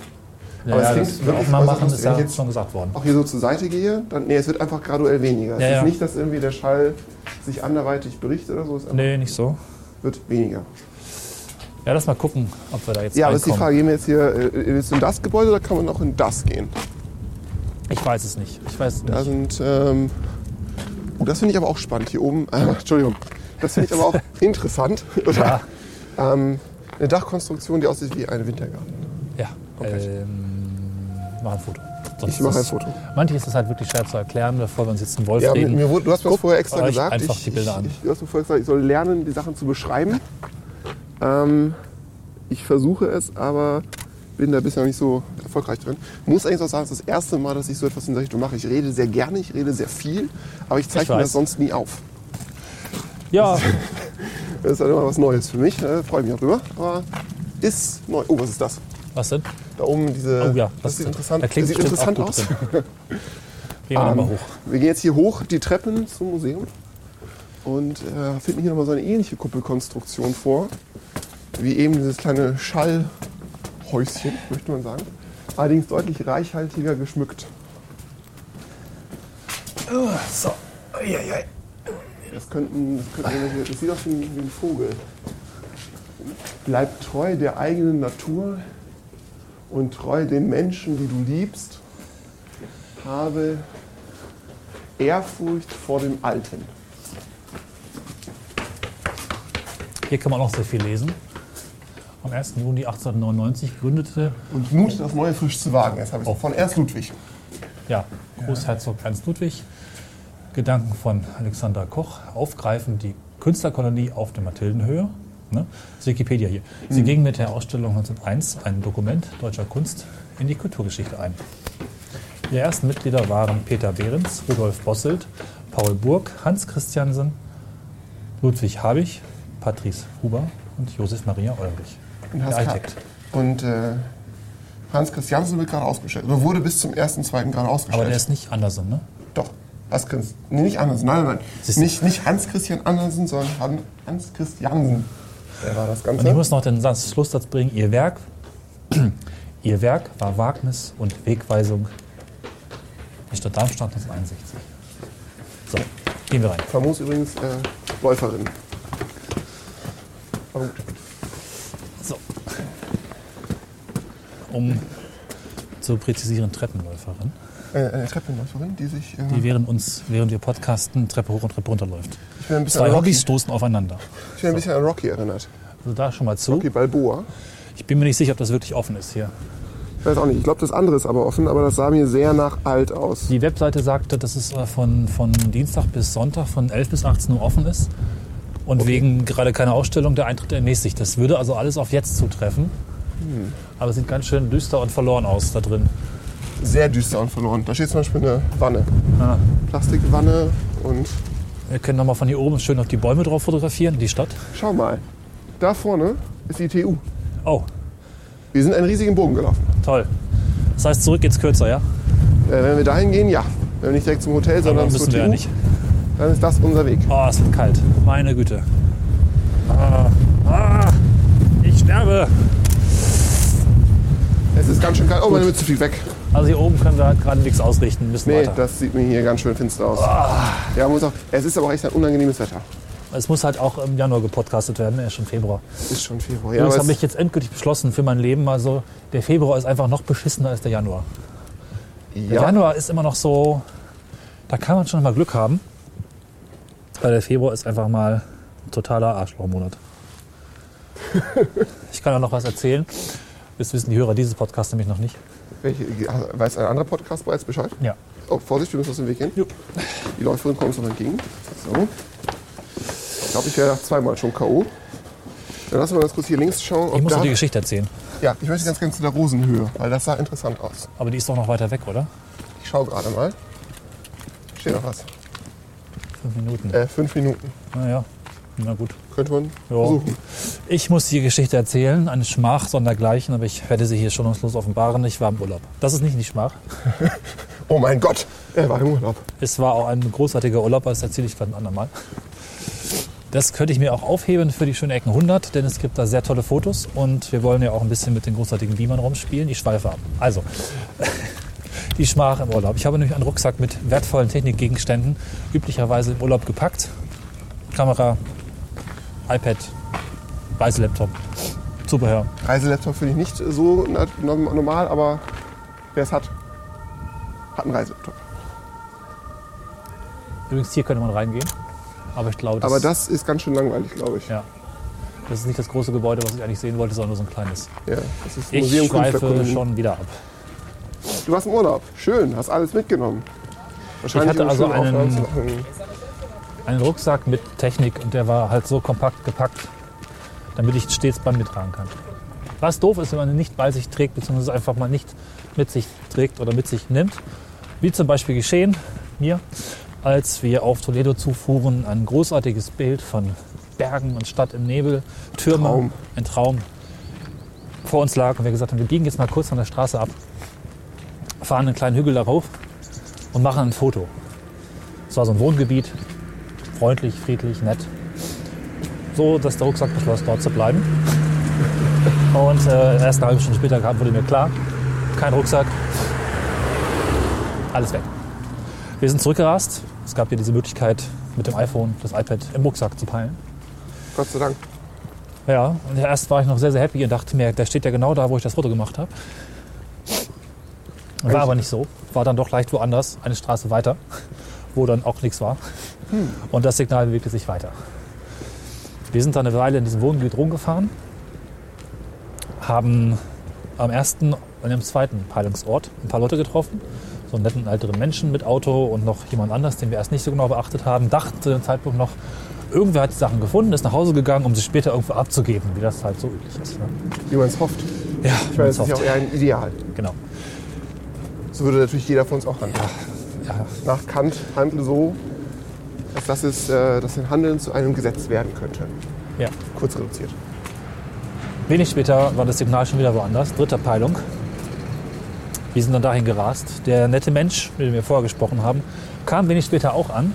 [SPEAKER 2] Ja,
[SPEAKER 3] Aber es
[SPEAKER 2] ja,
[SPEAKER 3] klingt
[SPEAKER 2] das wir
[SPEAKER 3] wirklich
[SPEAKER 2] Aufnahmen
[SPEAKER 3] äußerst
[SPEAKER 2] machen, ist ja
[SPEAKER 3] jetzt-
[SPEAKER 2] schon gesagt worden.
[SPEAKER 3] Auch hier so zur Seite gehe, dann, nee, es wird einfach graduell weniger. Es
[SPEAKER 2] Ja,
[SPEAKER 3] ist
[SPEAKER 2] ja.
[SPEAKER 3] nicht, dass irgendwie der Schall sich anderweitig berichtet oder so. Es einfach-
[SPEAKER 2] Nee, nicht so.
[SPEAKER 3] wird weniger.
[SPEAKER 2] Ja, lass mal gucken, ob wir da jetzt
[SPEAKER 3] Ja, aber ist die. Frage, gehen wir jetzt hier äh, jetzt in das Gebäude oder kann man auch in das gehen?
[SPEAKER 2] Ich weiß es nicht. Ich weiß es
[SPEAKER 3] Da
[SPEAKER 2] nicht.
[SPEAKER 3] sind, ähm, oh, das finde ich aber auch spannend hier oben. Äh, Entschuldigung, das finde ich aber auch (laughs) interessant. Oder? Ähm, eine Dachkonstruktion, die aussieht wie ein Wintergarten.
[SPEAKER 2] Ja, ähm, mach ein Foto. Sonst
[SPEAKER 3] Ich mache ein
[SPEAKER 2] ist es-
[SPEAKER 3] Foto.
[SPEAKER 2] Manches ist halt wirklich schwer zu erklären, bevor wir uns jetzt einen Wolf
[SPEAKER 3] Ja,
[SPEAKER 2] reden.
[SPEAKER 3] mir du hast mir vorher extra gesagt.
[SPEAKER 2] einfach
[SPEAKER 3] ich,
[SPEAKER 2] die Bilder
[SPEAKER 3] ich,
[SPEAKER 2] an.
[SPEAKER 3] Du hast mir vorher gesagt, ich soll lernen, die Sachen zu beschreiben. Ähm, ich versuche es, aber bin da bisher noch nicht so erfolgreich drin. Muss eigentlich auch sagen, es ist das erste Mal, dass ich so etwas in der Richtung mache. Ich rede sehr gerne, ich rede sehr viel, aber ich zeichne
[SPEAKER 2] weiß.
[SPEAKER 3] das sonst nie auf.
[SPEAKER 2] Ja, (laughs)
[SPEAKER 3] Das ist halt immer was Neues für mich. Äh, Freue mich auch drüber. Aber ist neu. Oh, was ist das?
[SPEAKER 2] was denn?
[SPEAKER 3] Da oben diese.
[SPEAKER 2] Oh ja,
[SPEAKER 3] das sieht
[SPEAKER 2] ist-
[SPEAKER 3] interessant,
[SPEAKER 2] da klingt
[SPEAKER 3] das sieht interessant aus. (laughs)
[SPEAKER 2] Gehen wir
[SPEAKER 3] Ähm,
[SPEAKER 2] nochmal hoch.
[SPEAKER 3] Wir gehen jetzt hier hoch die Treppen zum Museum und äh, finden hier nochmal so eine ähnliche Kuppelkonstruktion vor, wie eben dieses kleine Schallhäuschen, möchte man sagen. Allerdings deutlich reichhaltiger geschmückt.
[SPEAKER 2] So. Eieiei.
[SPEAKER 3] Das könnten, das, könnten das sieht aus wie ein, wie ein Vogel. Bleib treu der eigenen Natur und treu den Menschen, die du liebst. Habe Ehrfurcht vor dem Alten.
[SPEAKER 2] Hier kann man auch sehr viel lesen. Am 1. Juni 1899 gründete
[SPEAKER 3] Und Mut, das Neue frisch zu wagen. Jetzt habe ich von Ernst Ludwig.
[SPEAKER 2] ja, Großherzog Ernst Ludwig Gedanken von Alexander Koch aufgreifen die Künstlerkolonie auf der Mathildenhöhe. Ne? Das ist Wikipedia hier. Sie ging mit der Ausstellung 1901, ein Dokument deutscher Kunst, in die Kulturgeschichte ein. Ihre ersten Mitglieder waren Peter Behrens, Rudolf Bosselt, Paul Burg, Hans Christiansen, Ludwig Habich, Patrice Huber und Josef Maria Ulrich,
[SPEAKER 3] Hast
[SPEAKER 2] Architekt.
[SPEAKER 3] und äh, Hans Christiansen wird gerade ausgestellt. Oder wurde bis zum ersten, zweiten gerade ausgestellt.
[SPEAKER 2] Aber der ist nicht Andersen, ne?
[SPEAKER 3] Doch. Hans nee, nicht Andersen. Nein, nein. Nicht, nicht Hans Christian Andersen, sondern Han- Hans Christiansen. Der war das
[SPEAKER 2] Und ich
[SPEAKER 3] Ganze.
[SPEAKER 2] muss noch den Satz, Schlusssatz bringen. Ihr Werk, (clears throat) ihr Werk war Wagnis und Wegweisung der Stadt Darmstadt 1961. So, gehen wir rein.
[SPEAKER 3] Famos übrigens äh, Läuferin. Aber gut.
[SPEAKER 2] Um zu präzisieren, Treppenläuferin,
[SPEAKER 3] Äh, eine Treppenläuferin, die sich. Äh,
[SPEAKER 2] die während uns, während wir podcasten, Treppe hoch und Treppe runter läuft. Zwei Hobbys stoßen aufeinander.
[SPEAKER 3] ich bin ein bisschen an Rocky erinnert.
[SPEAKER 2] Also da schon mal zu.
[SPEAKER 3] Rocky Balboa.
[SPEAKER 2] Ich bin mir nicht sicher, ob das wirklich offen ist hier.
[SPEAKER 3] Ich weiß auch nicht. Ich glaube, das andere ist aber offen, aber das sah mir sehr nach alt aus.
[SPEAKER 2] Die Webseite sagte, dass es äh, von, von Dienstag bis Sonntag von 11 bis 18 Uhr offen ist. Und wegen gerade keiner Ausstellung der Eintritt ermäßigt. Das würde also alles auf jetzt zutreffen. Aber es sieht ganz schön düster und verloren aus da drin.
[SPEAKER 3] Sehr düster und verloren. Da steht zum Beispiel eine Wanne.
[SPEAKER 2] Ah.
[SPEAKER 3] Plastikwanne und
[SPEAKER 2] Wir können nochmal von hier oben schön auf die Bäume drauf fotografieren, die Stadt.
[SPEAKER 3] schau mal. Da vorne ist die TU.
[SPEAKER 2] Oh,
[SPEAKER 3] Wir sind einen riesigen Bogen gelaufen.
[SPEAKER 2] toll. Das heißt, zurück geht's kürzer, ja?
[SPEAKER 3] Äh, wenn wir dahin gehen, ja. Wenn wir nicht direkt zum Hotel,
[SPEAKER 2] Aber
[SPEAKER 3] sondern zur
[SPEAKER 2] müssen wir
[SPEAKER 3] TU,
[SPEAKER 2] ja nicht.
[SPEAKER 3] dann ist das unser Weg.
[SPEAKER 2] Oh, es wird kalt. Meine Güte. Ah, ah, ich sterbe.
[SPEAKER 3] Es ist ganz schön kalt. Oh, meine Mütze fliegt weg.
[SPEAKER 2] Also hier oben können wir halt gerade nichts ausrichten, müssen
[SPEAKER 3] Nee,
[SPEAKER 2] weiter.
[SPEAKER 3] das sieht mir hier ganz schön finster aus. Ja, muss auch, es ist aber auch echt ein unangenehmes Wetter.
[SPEAKER 2] Es muss halt auch im Januar gepodcastet werden, er ist schon Februar.
[SPEAKER 3] Ist schon Februar. Ja, aber
[SPEAKER 2] habe ich jetzt endgültig beschlossen für mein Leben, also der Februar ist einfach noch beschissener als der Januar. Der
[SPEAKER 3] ja,
[SPEAKER 2] Januar ist immer noch so, da kann man schon mal Glück haben. Weil der Februar ist einfach mal ein totaler Arschlochmonat. (laughs) ich kann auch noch was erzählen. Das wissen die Hörer dieses Podcasts nämlich noch nicht.
[SPEAKER 3] welche, weiß ein anderer Podcast bereits Bescheid?
[SPEAKER 2] Ja.
[SPEAKER 3] Oh, Vorsicht, wir müssen aus dem Weg gehen.
[SPEAKER 2] Jo.
[SPEAKER 3] Die Läuferin kommt uns noch entgegen. So. Ich glaube, ich wäre zweimal schon K.O. Dann lassen wir ganz kurz hier links schauen.
[SPEAKER 2] Ich muss dir die Geschichte erzählen.
[SPEAKER 3] ja, ich möchte ganz gerne zu der Rosenhöhe, weil das sah interessant aus.
[SPEAKER 2] Aber die ist doch noch weiter weg, oder?
[SPEAKER 3] Ich schaue gerade mal. Steht noch was.
[SPEAKER 2] Fünf Minuten.
[SPEAKER 3] Äh, fünf Minuten.
[SPEAKER 2] Naja, na gut.
[SPEAKER 3] Könnte man
[SPEAKER 2] Ja.
[SPEAKER 3] versuchen.
[SPEAKER 2] Ich muss die Geschichte erzählen, eine Schmach sondergleichen, aber ich werde sie hier schonungslos offenbaren. Ich war im Urlaub. Das ist nicht die Schmach. (laughs)
[SPEAKER 3] Oh mein Gott, er war im Urlaub.
[SPEAKER 2] Es war auch ein großartiger Urlaub, aber das erzähle ich vielleicht ein andermal. Das könnte ich mir auch aufheben für die schöne Ecken 100, denn es gibt da sehr tolle Fotos und wir wollen ja auch ein bisschen mit den großartigen Beamern rumspielen. Ich schweife ab. Also, (laughs) die Schmach im Urlaub. Ich habe nämlich einen Rucksack mit wertvollen Technikgegenständen, üblicherweise im Urlaub gepackt. Kamera, iPad, Reiselaptop, Zubehör.
[SPEAKER 3] Reiselaptop finde ich nicht so normal, aber wer es hat, hat einen Reiselaptop.
[SPEAKER 2] Übrigens, hier könnte man reingehen. Aber ich glaube, das,
[SPEAKER 3] Aber das ist ganz schön langweilig, glaube ich.
[SPEAKER 2] ja, das ist nicht das große Gebäude, was ich eigentlich sehen wollte, sondern nur so ein kleines.
[SPEAKER 3] Ja, das ist
[SPEAKER 2] Ich
[SPEAKER 3] Museum
[SPEAKER 2] schweife
[SPEAKER 3] Künstlerkolonie.
[SPEAKER 2] schon wieder ab.
[SPEAKER 3] Du warst im Urlaub. Schön, hast alles mitgenommen. Wahrscheinlich
[SPEAKER 2] hatte
[SPEAKER 3] um
[SPEAKER 2] also einen-
[SPEAKER 3] machen.
[SPEAKER 2] Einen Rucksack mit Technik und der war halt so kompakt gepackt, damit ich stets bei mir tragen kann. Was doof ist, wenn man ihn nicht bei sich trägt, beziehungsweise einfach mal nicht mit sich trägt oder mit sich nimmt. Wie zum Beispiel geschehen mir, als wir auf Toledo zufuhren, ein großartiges Bild von Bergen und Stadt im Nebel, Türme,
[SPEAKER 3] Traum.
[SPEAKER 2] ein Traum vor uns lag und wir gesagt haben, wir biegen jetzt mal kurz von der Straße ab, fahren einen kleinen Hügel darauf und machen ein Foto. Es war so ein Wohngebiet, freundlich, friedlich, nett. So, dass der Rucksack beschloss, dort zu bleiben. Und äh, erst eine halbe Stunde später wurde mir klar, kein Rucksack, alles weg. Wir sind zurückgerast. Es gab hier diese Möglichkeit, mit dem iPhone das iPad im Rucksack zu peilen.
[SPEAKER 3] Gott sei Dank.
[SPEAKER 2] Ja, und erst war ich noch sehr, sehr happy und dachte mir, der steht ja genau da, wo ich das Foto gemacht habe. War aber nicht so. War dann doch leicht woanders, eine Straße weiter, wo dann auch nichts war. Und das Signal bewegte sich weiter. Wir sind dann eine Weile in diesem Wohngebiet rumgefahren. haben am ersten und am zweiten Peilungsort ein paar Leute getroffen. So einen netten älteren Menschen mit Auto und noch jemand anders, den wir erst nicht so genau beachtet haben. Dachten zu dem Zeitpunkt noch, irgendwer hat die Sachen gefunden, ist nach Hause gegangen, um sie später irgendwo abzugeben, wie das halt so üblich ist. Ne?
[SPEAKER 3] Wie man es hofft.
[SPEAKER 2] Ja,
[SPEAKER 3] Ich meine, das ist ja auch eher ein Ideal.
[SPEAKER 2] genau.
[SPEAKER 3] So würde natürlich jeder von uns auch handeln.
[SPEAKER 2] Ja,
[SPEAKER 3] Nach Kant handle so, als dass, es, äh, dass sein Handeln zu einem Gesetz werden könnte.
[SPEAKER 2] ja.
[SPEAKER 3] Kurz reduziert.
[SPEAKER 2] Wenig später war das Signal schon wieder woanders, dritter Peilung. Wir sind dann dahin gerast. Der nette Mensch, mit dem wir vorher gesprochen haben, kam wenig später auch an.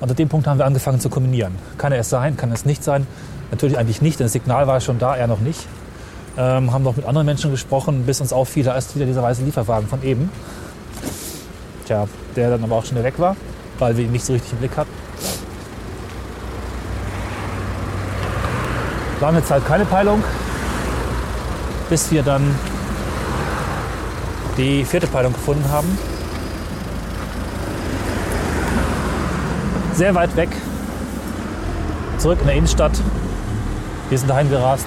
[SPEAKER 2] Und an dem Punkt haben wir angefangen zu kombinieren. Kann er es sein, kann es nicht sein? Natürlich eigentlich nicht, denn das Signal war schon da, er noch nicht. Ähm, haben noch mit anderen Menschen gesprochen, bis uns auffiel, da ist wieder dieser weiße Lieferwagen von eben. Tja, der dann aber auch schon wieder weg war, weil wir ihn nicht so richtig im Blick hatten. Lange Zeit keine Peilung, bis wir dann die vierte Peilung gefunden haben. Sehr weit weg, zurück in der Innenstadt. Wir sind dahin gerast.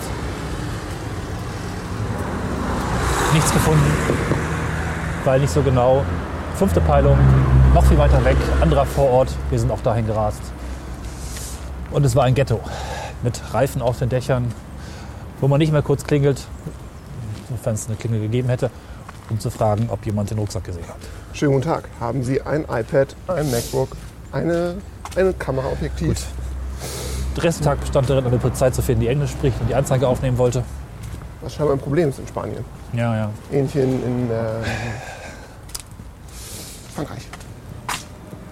[SPEAKER 2] Nichts gefunden, weil nicht so genau. Fünfte Peilung, noch viel weiter weg, anderer Vorort. Wir sind auch dahin gerast. Und es war ein Ghetto mit Reifen auf den Dächern, wo man nicht mehr kurz klingelt, sofern es eine Klingel gegeben hätte, um zu fragen, ob jemand den Rucksack gesehen hat.
[SPEAKER 3] Schönen guten Tag. Haben Sie ein iPad, ein MacBook, eine, eine Kameraobjektiv?
[SPEAKER 2] Gut. Der Rest des Tages bestand darin, eine Polizei zu finden, die Englisch spricht und die Anzeige aufnehmen wollte.
[SPEAKER 3] Was scheinbar ein Problem ist in Spanien.
[SPEAKER 2] Ja, ja.
[SPEAKER 3] Ähnlich in, in äh, Frankreich.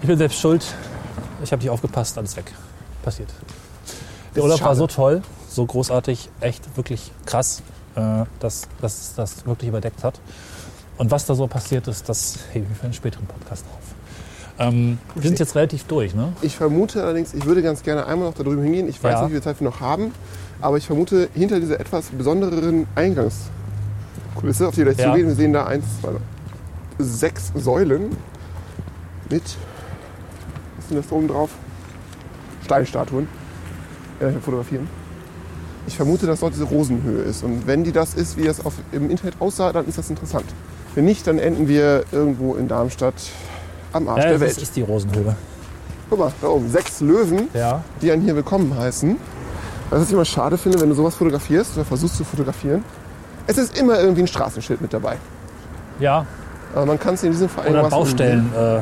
[SPEAKER 2] Ich bin selbst schuld. Ich habe nicht aufgepasst, alles weg. Passiert. Der Urlaub war so toll, so großartig, echt wirklich krass, äh, dass, das wirklich überdeckt hat. Und was da so passiert ist, das hebe ich mir für einen späteren Podcast auf. Ähm, wir sind jetzt relativ durch, ne?
[SPEAKER 3] Ich vermute allerdings, ich würde ganz gerne einmal noch da drüben hingehen. Ich weiß
[SPEAKER 2] Ja.
[SPEAKER 3] nicht, wie viel Zeit wir noch haben, aber ich vermute, hinter dieser etwas besondereren Eingangskulisse, auf die wir gleich
[SPEAKER 2] Ja.
[SPEAKER 3] zugehen, wir sehen da eins, zwei, sechs Säulen mit, sind das da oben drauf? Steinstatuen. Äh, fotografieren. Ich vermute, dass dort diese Rosenhöhe ist. Und wenn die das ist, wie es auf, im Internet aussah, dann ist das interessant. Wenn nicht, dann enden wir irgendwo in Darmstadt am Arsch
[SPEAKER 2] Ja,
[SPEAKER 3] der
[SPEAKER 2] das
[SPEAKER 3] Welt.
[SPEAKER 2] ist, ist die Rosenhöhe.
[SPEAKER 3] Guck mal, da oben, sechs Löwen,
[SPEAKER 2] Ja.
[SPEAKER 3] die einen hier willkommen heißen. Was ich immer schade finde, wenn du sowas fotografierst oder versuchst zu fotografieren, es ist immer irgendwie ein Straßenschild mit dabei.
[SPEAKER 2] Ja,
[SPEAKER 3] Aber man kann es in diesem Fall
[SPEAKER 2] oder Baustellen. Äh,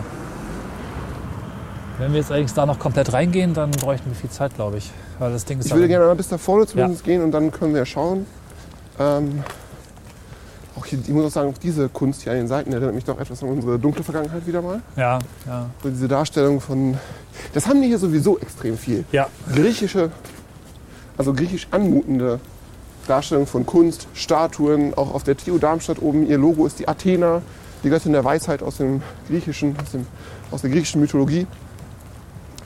[SPEAKER 2] wenn wir jetzt allerdings da noch komplett reingehen, dann bräuchten wir viel Zeit, glaube ich. Weil das Ding ist
[SPEAKER 3] Ich würde
[SPEAKER 2] aber-
[SPEAKER 3] gerne mal bis da vorne zumindest gehen und dann können wir schauen. Ähm, auch hier, ich muss auch sagen, auch diese Kunst hier an den Seiten erinnert mich doch etwas an unsere dunkle Vergangenheit wieder mal.
[SPEAKER 2] Ja, ja.
[SPEAKER 3] So diese Darstellung von. Das haben die hier sowieso extrem viel.
[SPEAKER 2] Ja,
[SPEAKER 3] griechische, also griechisch anmutende Darstellung von Kunst, Statuen, auch auf der TU Darmstadt oben. Ihr Logo ist die Athena, die Göttin der Weisheit aus dem griechischen, aus, dem, aus der griechischen Mythologie.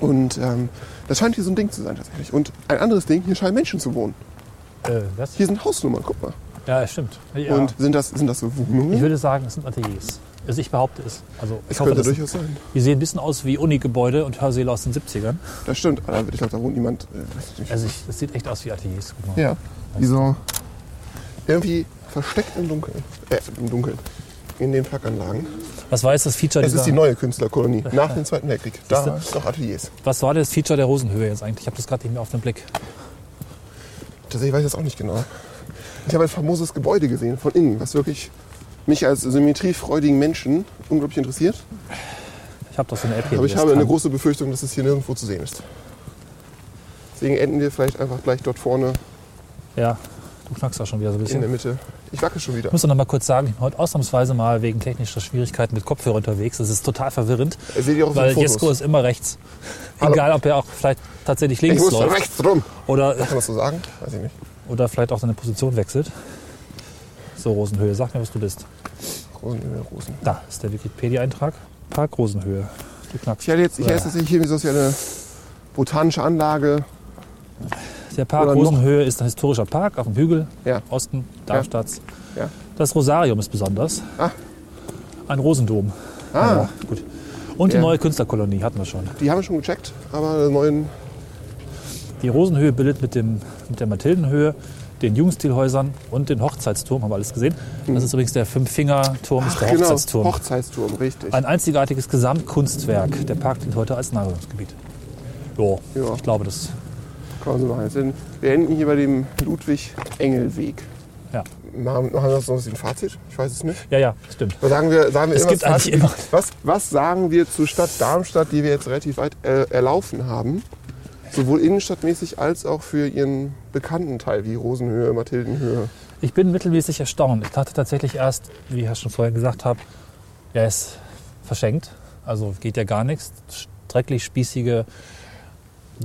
[SPEAKER 3] Und ähm, das scheint hier so ein Ding zu sein tatsächlich. Und ein anderes Ding, hier scheinen Menschen zu wohnen.
[SPEAKER 2] äh, was?
[SPEAKER 3] Hier sind Hausnummern, guck mal.
[SPEAKER 2] Ja, stimmt. Ja.
[SPEAKER 3] Und sind das, sind das so Wohnungen?
[SPEAKER 2] ich würde sagen, es sind Ateliers. Also ich behaupte es. Also ich
[SPEAKER 3] das
[SPEAKER 2] hoffe,
[SPEAKER 3] könnte durchaus sein.
[SPEAKER 2] die sehen ein bisschen aus wie Uni-Gebäude und Hörsäle aus den 70ern.
[SPEAKER 3] Das stimmt. Aber ich glaube, da wohnt niemand. Äh.
[SPEAKER 2] Also ich, das sieht echt aus wie Ateliers. Mal.
[SPEAKER 3] Ja, die so irgendwie versteckt im Dunkeln. Äh, im Dunkeln. In den Flackanlagen.
[SPEAKER 2] Was war jetzt das Feature
[SPEAKER 3] Es ist die neue Künstlerkolonie nach dem Zweiten Weltkrieg. Da ist noch Ateliers.
[SPEAKER 2] Was war das Feature der Rosenhöhe jetzt eigentlich? Ich habe das gerade nicht mehr auf den Blick.
[SPEAKER 3] Tatsächlich weiß ich das auch nicht genau. Ich habe ein famoses Gebäude gesehen von innen, was wirklich mich als symmetriefreudigen Menschen unglaublich interessiert.
[SPEAKER 2] Ich habe doch so eine App hier.
[SPEAKER 3] Aber ich
[SPEAKER 2] das
[SPEAKER 3] habe eine
[SPEAKER 2] kann.
[SPEAKER 3] große Befürchtung, dass es hier nirgendwo zu sehen ist. Deswegen enden wir vielleicht einfach gleich dort vorne
[SPEAKER 2] Ja, du knackst da schon wieder so ein
[SPEAKER 3] in
[SPEAKER 2] bisschen.
[SPEAKER 3] der Mitte. Ich wacke schon wieder.
[SPEAKER 2] Ich muss noch mal kurz sagen, ich bin heute ausnahmsweise mal wegen technischer Schwierigkeiten mit Kopfhörer unterwegs. Das ist total verwirrend,
[SPEAKER 3] Seht ihr auch
[SPEAKER 2] weil. Jesko ist immer rechts.
[SPEAKER 3] Hallo.
[SPEAKER 2] Egal, ob er auch vielleicht tatsächlich
[SPEAKER 3] ich
[SPEAKER 2] links
[SPEAKER 3] muss
[SPEAKER 2] läuft
[SPEAKER 3] rechts rum.
[SPEAKER 2] oder,
[SPEAKER 3] Kann man das so sagen? Weiß ich nicht.
[SPEAKER 2] oder vielleicht auch seine Position wechselt. So, Rosenhöhe, sag mir, was du bist.
[SPEAKER 3] Rosenöl, Rosen.
[SPEAKER 2] Da ist der Wikipedia-Eintrag. Park Rosenhöhe. Du knackst.
[SPEAKER 3] Ich hatte jetzt, ich hätte tatsächlich hier so eine botanische Anlage.
[SPEAKER 2] Der Park
[SPEAKER 3] oder
[SPEAKER 2] Rosenhöhe ist ein historischer Park auf dem Hügel,
[SPEAKER 3] Ja.
[SPEAKER 2] Osten Darmstadts.
[SPEAKER 3] Ja.
[SPEAKER 2] Das Rosarium ist besonders.
[SPEAKER 3] Ah.
[SPEAKER 2] Ein Rosendom.
[SPEAKER 3] Ah,
[SPEAKER 2] Ja, gut. Und die neue Künstlerkolonie hatten wir schon.
[SPEAKER 3] die haben wir schon gecheckt, aber neuen.
[SPEAKER 2] Die Rosenhöhe bildet mit, dem, mit der Mathildenhöhe den Jugendstilhäusern und den Hochzeitsturm, haben wir alles gesehen. Das ist übrigens der Fünf-Finger-Turm, ist der
[SPEAKER 3] genau,
[SPEAKER 2] Hochzeitsturm.
[SPEAKER 3] Hochzeitsturm, richtig.
[SPEAKER 2] Ein einzigartiges Gesamtkunstwerk. Der Park dient heute als Naherholungsgebiet. Jo,
[SPEAKER 3] Ja.
[SPEAKER 2] ich glaube, das.
[SPEAKER 3] Kann man so machen. Jetzt sind- Wir enden hier bei dem Ludwig-Engel-Weg.
[SPEAKER 2] Ja,
[SPEAKER 3] Machen, machen wir das noch ein Fazit? Ich weiß es nicht.
[SPEAKER 2] ja, ja stimmt.
[SPEAKER 3] Was sagen wir, sagen wir
[SPEAKER 2] Es
[SPEAKER 3] immer
[SPEAKER 2] gibt eigentlich immer-
[SPEAKER 3] Was, was sagen wir zur Stadt Darmstadt, die wir jetzt relativ weit äh, erlaufen haben? Sowohl innenstadtmäßig als auch für ihren bekannten Teil wie Rosenhöhe, Mathildenhöhe.
[SPEAKER 2] Ich bin mittelmäßig erstaunt. Ich dachte tatsächlich erst, wie ich ja schon vorher gesagt habe, er ist verschenkt. Also geht ja gar nichts. Strecklich spießige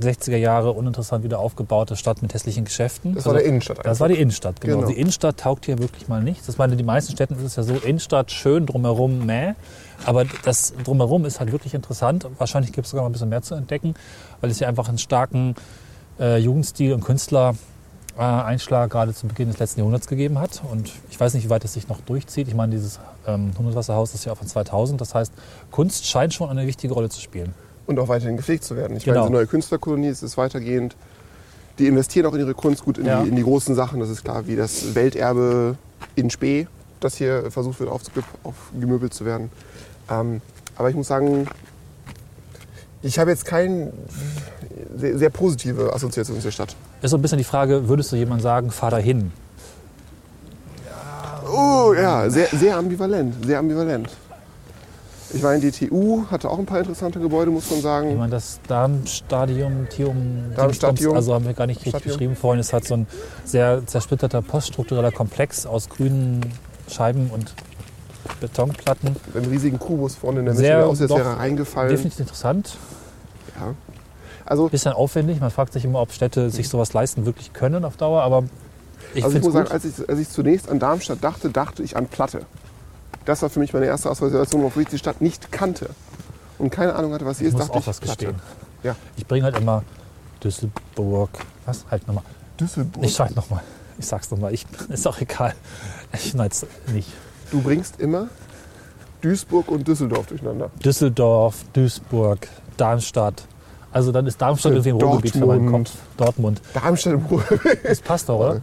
[SPEAKER 2] 60er Jahre, uninteressant wieder aufgebaute Stadt mit hässlichen Geschäften.
[SPEAKER 3] Das war
[SPEAKER 2] Also,
[SPEAKER 3] der Innenstadt
[SPEAKER 2] Das war die Innenstadt, genau.
[SPEAKER 3] Genau.
[SPEAKER 2] Die Innenstadt taugt hier wirklich mal nichts. Das meine, in den meisten Städten ist es ja so, Innenstadt schön, drumherum mäh. Aber das drumherum ist halt wirklich interessant. Wahrscheinlich gibt es sogar noch ein bisschen mehr zu entdecken, weil es hier einfach einen starken äh, Jugendstil und Künstler-Einschlag gerade zu Beginn des letzten Jahrhunderts gegeben hat. Und ich weiß nicht, wie weit es sich noch durchzieht. Ich meine, dieses ähm, Hundertwasserhaus ist ja auch von 2000. Das heißt, Kunst scheint schon eine wichtige Rolle zu spielen.
[SPEAKER 3] Und auch weiterhin gepflegt zu werden. Ich
[SPEAKER 2] Genau.
[SPEAKER 3] meine, diese neue Künstlerkolonie es ist weitergehend. Die investieren auch in ihre Kunst gut in,
[SPEAKER 2] Ja.
[SPEAKER 3] die, in die großen Sachen. Das ist klar, wie das Welterbe in Spee, das hier versucht wird aufgemöbelt zu werden. Ähm, aber ich muss sagen, ich habe jetzt keine sehr, sehr positive Assoziation zur Stadt.
[SPEAKER 2] Ist so ein bisschen die Frage, würdest du jemand sagen, fahr da hin?
[SPEAKER 3] Oh ja, sehr, sehr ambivalent, sehr ambivalent. Ich meine, die TU hatte auch ein paar interessante Gebäude, muss man
[SPEAKER 2] Ich
[SPEAKER 3] sagen.
[SPEAKER 2] meine, das Darmstadium, Tium,
[SPEAKER 3] Darmstadium.
[SPEAKER 2] also haben wir gar nicht richtig beschrieben vorhin. Es hat so ein sehr zersplitterter poststruktureller Komplex aus grünen Scheiben und Betonplatten.
[SPEAKER 3] Mit einem riesigen Kubus vorne in der Mitte,
[SPEAKER 2] Sehr,
[SPEAKER 3] der aussieht, als
[SPEAKER 2] doch,
[SPEAKER 3] wäre reingefallen.
[SPEAKER 2] Definitiv interessant.
[SPEAKER 3] Ja. Also,
[SPEAKER 2] Bisschen aufwendig. Man fragt sich immer, ob Städte sich sowas leisten wirklich können auf Dauer. Aber ich
[SPEAKER 3] also ich
[SPEAKER 2] finde
[SPEAKER 3] muss
[SPEAKER 2] es
[SPEAKER 3] sagen,
[SPEAKER 2] gut.
[SPEAKER 3] als ich, als ich zunächst an Darmstadt dachte, dachte ich an Platte. Das war für mich meine erste Assoziation, wofür ich die Stadt nicht kannte. Und keine Ahnung hatte, was sie
[SPEAKER 2] Ich
[SPEAKER 3] ist,
[SPEAKER 2] muss auch
[SPEAKER 3] ich
[SPEAKER 2] was gestehen.
[SPEAKER 3] Ja.
[SPEAKER 2] Ich bringe halt immer Düsselburg. Was? Halt nochmal.
[SPEAKER 3] Düsseldorf.
[SPEAKER 2] Ich sag nochmal. Ich sag's nochmal. Ich, ist auch egal. Ich schneid's nicht.
[SPEAKER 3] Du bringst immer Duisburg und Düsseldorf durcheinander.
[SPEAKER 2] Düsseldorf, Duisburg, Darmstadt. Also dann ist Darmstadt irgendwie im Ruhrgebiet für meinen
[SPEAKER 3] Dortmund.
[SPEAKER 2] Kopf. Dortmund.
[SPEAKER 3] Darmstadt im Ruhr.
[SPEAKER 2] Das passt doch, oder?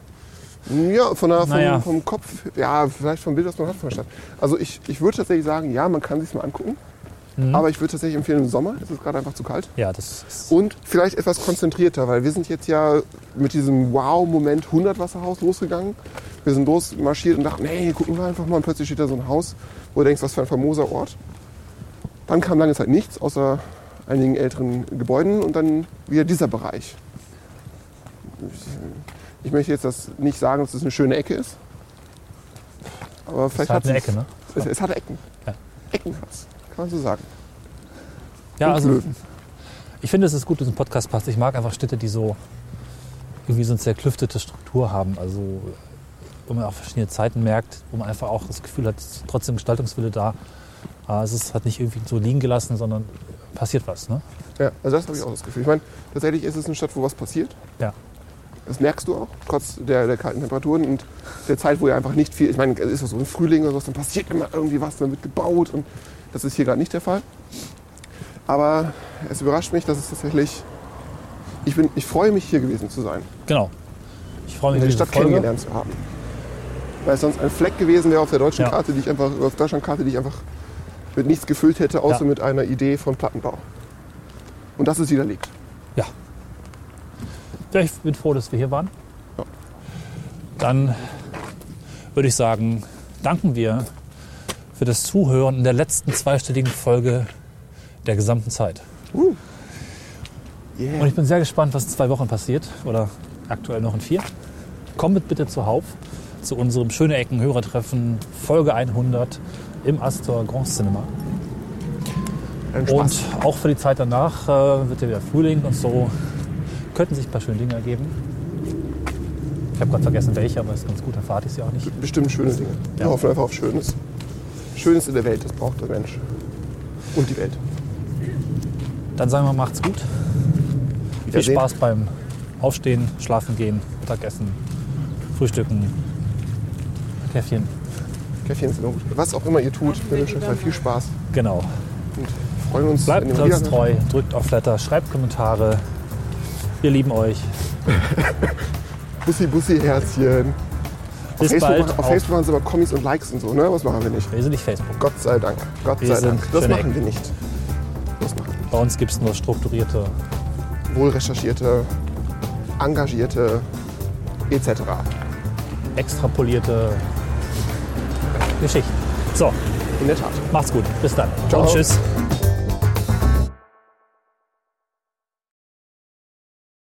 [SPEAKER 3] Ja, von der, vom,
[SPEAKER 2] Naja.
[SPEAKER 3] vom Kopf, ja, vielleicht vom Bild, was man hat von der Stadt. Also ich, ich würde tatsächlich sagen, ja, man kann sich mal angucken.
[SPEAKER 2] Mhm.
[SPEAKER 3] Aber ich würde tatsächlich empfehlen im Sommer, es ist gerade einfach zu kalt.
[SPEAKER 2] Ja, das ist.
[SPEAKER 3] Und vielleicht etwas konzentrierter, weil wir sind jetzt ja mit diesem Wow-Moment 100 Wasserhaus losgegangen. Wir sind losmarschiert und dachten, hey, gucken wir einfach mal. Und plötzlich steht da so ein Haus, wo du denkst, was für ein famoser Ort. Dann kam lange Zeit nichts, außer einigen älteren Gebäuden und dann wieder dieser Bereich. Ich möchte jetzt das nicht sagen, dass es eine schöne Ecke ist. Aber vielleicht
[SPEAKER 2] halt
[SPEAKER 3] hat
[SPEAKER 2] eine
[SPEAKER 3] es-
[SPEAKER 2] Ecke, ne?
[SPEAKER 3] Es, es hat Ecken.
[SPEAKER 2] Ja.
[SPEAKER 3] Ecken hat's, kann man so sagen.
[SPEAKER 2] Ja,
[SPEAKER 3] Und
[SPEAKER 2] also
[SPEAKER 3] Löwen.
[SPEAKER 2] ich finde, es ist gut, dass ein Podcast passt. Ich mag einfach Städte, die so irgendwie so eine zerklüftete Struktur haben. Also wo man auch verschiedene Zeiten merkt, wo man einfach auch das Gefühl hat, es ist trotzdem Gestaltungswille da. Aber es ist halt nicht irgendwie so liegen gelassen, sondern passiert was. Ne?
[SPEAKER 3] Ja, also das habe ich auch das Gefühl. Ich meine, tatsächlich ist es eine Stadt, wo was passiert.
[SPEAKER 2] Ja.
[SPEAKER 3] Das merkst du auch, trotz der, der kalten Temperaturen und der Zeit, wo ja einfach nicht viel. Ich meine, es ist so im Frühling oder sowas, dann passiert immer irgendwie was, dann wird gebaut und das ist hier gerade nicht der Fall. Aber es überrascht mich, dass es tatsächlich. Ich, bin, ich freue mich, hier gewesen zu sein
[SPEAKER 2] Genau. Ich freue mich
[SPEAKER 3] die Stadt
[SPEAKER 2] Folge.
[SPEAKER 3] kennengelernt zu haben. Weil es sonst ein Fleck gewesen wäre auf der deutschen
[SPEAKER 2] Ja.
[SPEAKER 3] Karte, die ich einfach, auf der Deutschlandkarte, die ich einfach mit nichts gefüllt hätte, außer
[SPEAKER 2] Ja.
[SPEAKER 3] mit einer Idee von Plattenbau. Und das ist widerlegt.
[SPEAKER 2] Ja. Ja, ich bin froh, dass wir hier waren.
[SPEAKER 3] Ja.
[SPEAKER 2] Dann würde ich sagen, danken wir für das Zuhören in der letzten zweistelligen Folge der gesamten Zeit.
[SPEAKER 3] Yeah.
[SPEAKER 2] Und ich bin sehr gespannt, was in zwei Wochen passiert oder aktuell noch in vier. Kommt bitte zuhauf zu unserem Schöne Ecken Hörertreffen Folge 100 im Astor Grand Cinema. Und auch für die Zeit danach äh, wird ja wieder Frühling und so könnten sich ein paar schöne Dinge ergeben. Ich habe gerade vergessen, welche, aber ist ganz gut, dann verrate ich sie auch nicht.
[SPEAKER 3] Bestimmt schöne Dinge.
[SPEAKER 2] Ja.
[SPEAKER 3] Wir hoffen einfach auf Schönes. Schönes in der Welt, das braucht der Mensch. Und die Welt.
[SPEAKER 2] Dann sagen wir, macht's gut. Viel. Spaß beim Aufstehen, Schlafen gehen, Mittagessen, Frühstücken, Käffchen.
[SPEAKER 3] Käffchen sind gut. Was auch immer ihr tut, wir wünschen euch viel Spaß
[SPEAKER 2] Genau.
[SPEAKER 3] und freuen uns,
[SPEAKER 2] Bleibt uns treu, drückt auf Flatter, schreibt Kommentare. Wir lieben euch. (laughs)
[SPEAKER 3] Bussi, Bussi, Herzchen. Auf
[SPEAKER 2] Bis
[SPEAKER 3] Facebook,
[SPEAKER 2] bald
[SPEAKER 3] auf
[SPEAKER 2] auf-
[SPEAKER 3] Facebook machen sie aber Kommis und Likes und so, ne? Was machen wir nicht?
[SPEAKER 2] Wesentlich Facebook.
[SPEAKER 3] Gott sei Dank. Gott
[SPEAKER 2] Wir
[SPEAKER 3] sei
[SPEAKER 2] sind
[SPEAKER 3] Dank. Das machen
[SPEAKER 2] Ecken.
[SPEAKER 3] wir nicht. Das machen wir
[SPEAKER 2] Bei uns gibt es nur strukturierte.
[SPEAKER 3] nicht. Wohlrecherchierte, engagierte, etc.
[SPEAKER 2] extrapolierte Geschichten. So,
[SPEAKER 3] In der Tat.
[SPEAKER 2] macht's gut. Bis dann.
[SPEAKER 3] Ciao.
[SPEAKER 2] Und tschüss.